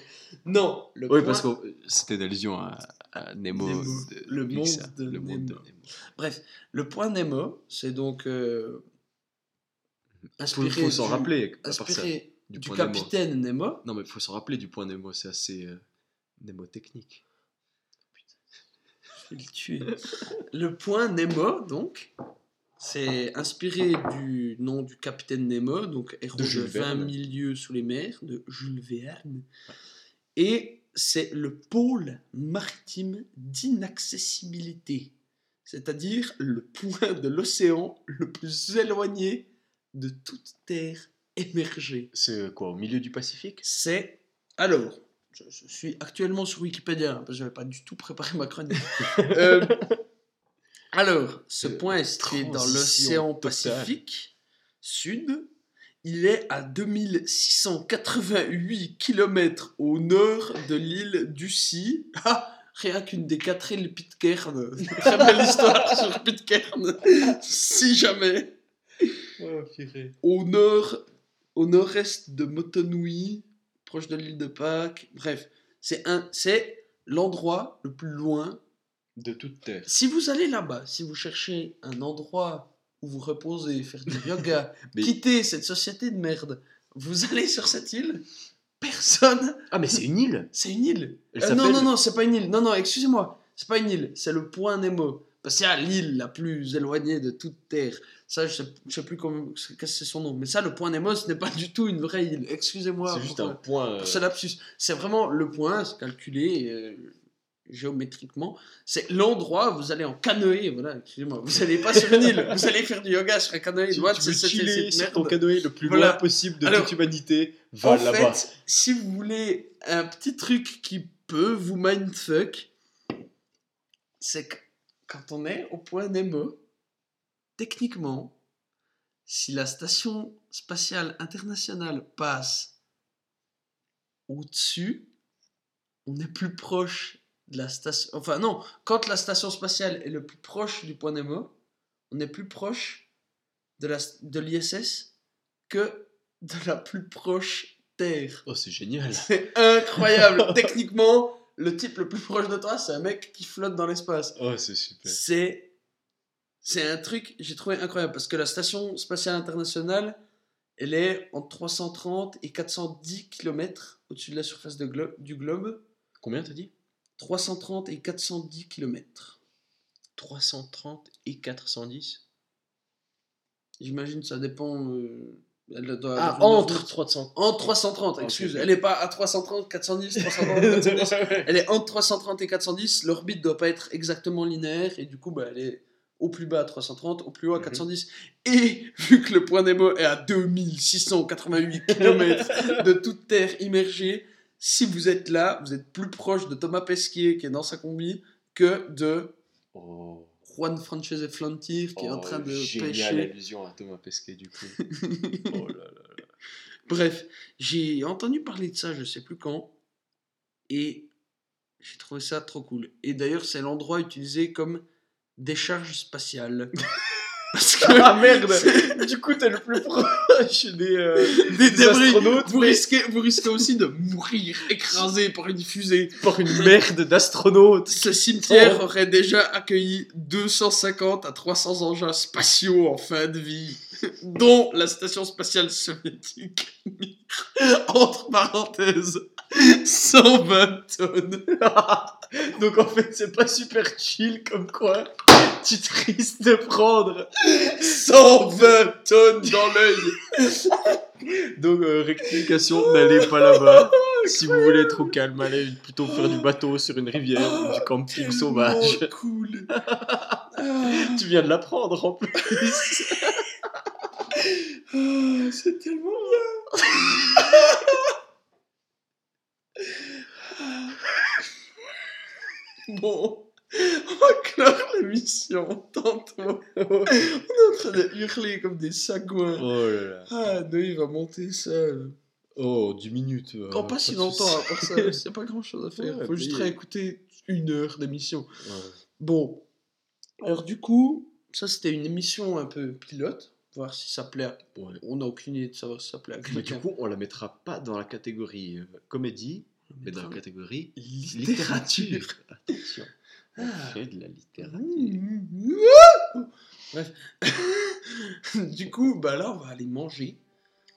S1: Non, le
S2: Oui,
S1: point...
S2: parce que c'était une allusion à, à Nemo,
S1: Nemo,
S2: de
S1: le monde de
S2: le monde de
S1: Nemo.
S2: Nemo.
S1: Bref, le point Nemo, c'est donc euh,
S2: Faut,
S1: inspiré,
S2: faut s'en rappeler. ça.
S1: inspiré
S2: Du, Nemo.
S1: capitaine Nemo.
S2: Non, mais il faut s'en rappeler du point Nemo, c'est assez euh, mnémotechnique.
S1: Je vais le tuer. le point Nemo, donc, c'est inspiré du nom du capitaine Nemo, donc héros
S2: De
S1: de,
S2: Jules
S1: 20
S2: Verne.
S1: milieux sous les mers, de Jules Verne. Et c'est le pôle maritime d'inaccessibilité, c'est-à-dire le point de l'océan le plus éloigné de toute terre émergée.
S2: C'est euh, quoi, au milieu du Pacifique?
S1: C'est. Alors, je, je suis actuellement sur Wikipédia, hein, parce que je n'avais pas du tout préparé ma chronique. Euh, alors, ce point est situé dans l'océan. Pacifique Sud. Il est à 2688 km au nord de l'île d'Ussy. Ah, rien qu'une des quatre îles Pitcairn. Très belle histoire sur Pitcairn. si jamais
S2: Oh,
S1: au nord, au nord-est de Motonui, proche de l'île de Pâques. Bref, c'est un, c'est l'endroit le plus loin.
S2: De toute terre.
S1: Si vous allez là-bas, si vous cherchez un endroit où vous reposez, faire du yoga,
S2: Mais-
S1: quitter cette société de merde, vous allez sur cette île. Personne.
S2: Ah, mais c'est une île
S1: C'est une île. Euh, non, non, non, c'est pas une île. Non, non, excusez-moi. C'est pas une île. C'est le point Nemo. Parce qu'il y a l'île la plus éloignée de toute terre. Ça, je sais, je sais plus comment, qu'est-ce que c'est son nom. Mais ça, le point Nemo, ce n'est pas du tout une vraie île. Excusez-moi.
S2: C'est juste
S1: pour,
S2: un
S1: euh,
S2: point.
S1: pour
S2: euh,
S1: ce lapsus. C'est vraiment le point, c'est calculé euh, géométriquement. C'est l'endroit où vous allez en canoë. Voilà, excusez-moi. Vous allez pas sur une île. Vous allez faire du yoga sur un canoë.
S2: Tu, tu chiller sur ton canoë le plus
S1: Voilà.
S2: loin possible de
S1: Alors,
S2: toute humanité. Va
S1: En fait, si vous voulez un petit truc qui peut vous mindfuck, c'est que quand on est au point Nemo, techniquement, si la station spatiale internationale passe au-dessus, on est plus proche de la station. Enfin, non, quand la station spatiale est le plus proche du point Nemo, on est plus proche de la- de l'ISS que de la plus proche Terre.
S2: Oh, c'est génial.
S1: C'est incroyable. Techniquement, le type le plus proche de toi, c'est un mec qui flotte dans l'espace.
S2: Oh, c'est super.
S1: C'est c'est un truc j'ai trouvé incroyable parce que la station spatiale internationale, elle est entre 330 et 410 km au-dessus de la surface de glo- du globe.
S2: Combien t'as dit?
S1: 330 et 410 km.
S2: 330 et 410
S1: J'imagine ça dépend. euh, elle doit
S2: Ah, entre
S1: route.
S2: 300.
S1: Entre 330,
S2: Ok,
S1: excuse.
S2: ok.
S1: Elle n'est pas à 330, 410, 330, 410. Elle est entre 330 et 410. L'orbite doit pas être exactement linéaire et du coup, bah, elle est au plus bas à 330, au plus haut à
S2: Mhm.
S1: 410. Et vu que le point Nemo est à 2688 km de toute terre immergée, si vous êtes là, vous êtes plus proche de Thomas Pesquet qui est dans sa combi que de
S2: Oh.
S1: Juan Francese Flantier qui est en
S2: Oh,
S1: train de
S2: génial
S1: pêcher.
S2: allusion à Thomas Pesquet, du coup. oh là là là.
S1: Bref, j'ai entendu parler de ça, je sais plus quand, et j'ai trouvé ça trop cool. Et d'ailleurs, c'est l'endroit utilisé comme décharge spatiale. Parce que
S2: Ah merde Du coup, t'es le plus proche des, euh,
S1: des
S2: des
S1: débris,
S2: astronautes,
S1: vous
S2: mais-
S1: risquez, vous risquez aussi de mourir écrasé par une fusée.
S2: par une merde d'astronautes.
S1: Ce cimetière
S2: Oh.
S1: aurait déjà accueilli 250 à 300 engins spatiaux en fin de vie, dont la station spatiale soviétique. Entre parenthèses, 120 tonnes.
S2: Donc en fait, c'est pas super chill comme quoi tu te risques de prendre.
S1: 120 tonnes dans l'œil.
S2: Donc euh, rectification, n'allez pas là-bas. si vous voulez être au calme, allez plutôt faire du bateau sur une rivière ou du camping sauvage.
S1: Cool. Ah,
S2: Tu viens de l'apprendre en plus.
S1: ah, c'est tellement bien. Bon, on clore l'émission tantôt. On est en train de hurler comme des sagouins.
S2: Oh là là.
S1: Ah, non, il va monter ça. euh,
S2: Oh, 10 minutes. euh,
S1: Dans pas si
S2: de
S1: longtemps,
S2: soucis.
S1: à part ça, c'est pas grand chose à faire.
S2: Ouais,
S1: Faut juste réécouter une heure d'émission.
S2: Ouais.
S1: Bon, alors du coup, ça c'était une émission un peu pilote, voir si ça plaît. à-
S2: Ouais.
S1: On n'a aucune idée de savoir si ça plaît à
S2: Mais du coup, on la mettra pas dans la catégorie euh, comédie, mais dans la catégorie
S1: littérature.
S2: littérature. Attention, on. Fait de la littérature.
S1: Bref. du coup, bah là, on va aller manger.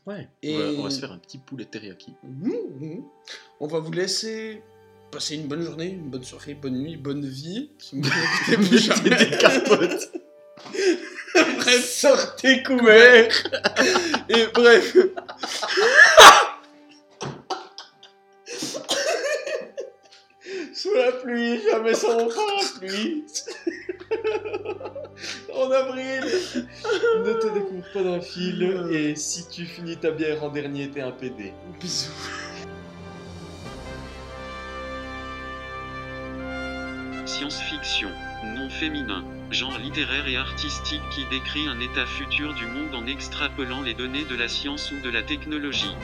S2: Ouais.
S1: Et-
S2: On, va, on va se faire un petit poulet teriyaki.
S1: Mhm, mhm. On va vous laisser passer une bonne journée, une bonne soirée, bonne nuit, bonne vie. Si vous plus jamais.
S2: Des capotes.
S1: Bref, sortez couverts. Et bref. Parapluie. en avril.
S2: ne te découvre pas d'un fil et si tu finis ta bière en dernier, t'es un PD.
S1: Bisous.
S5: Science-fiction, nom féminin, genre littéraire et artistique qui décrit un état futur du monde en extrapolant les données de la science ou de la technologie.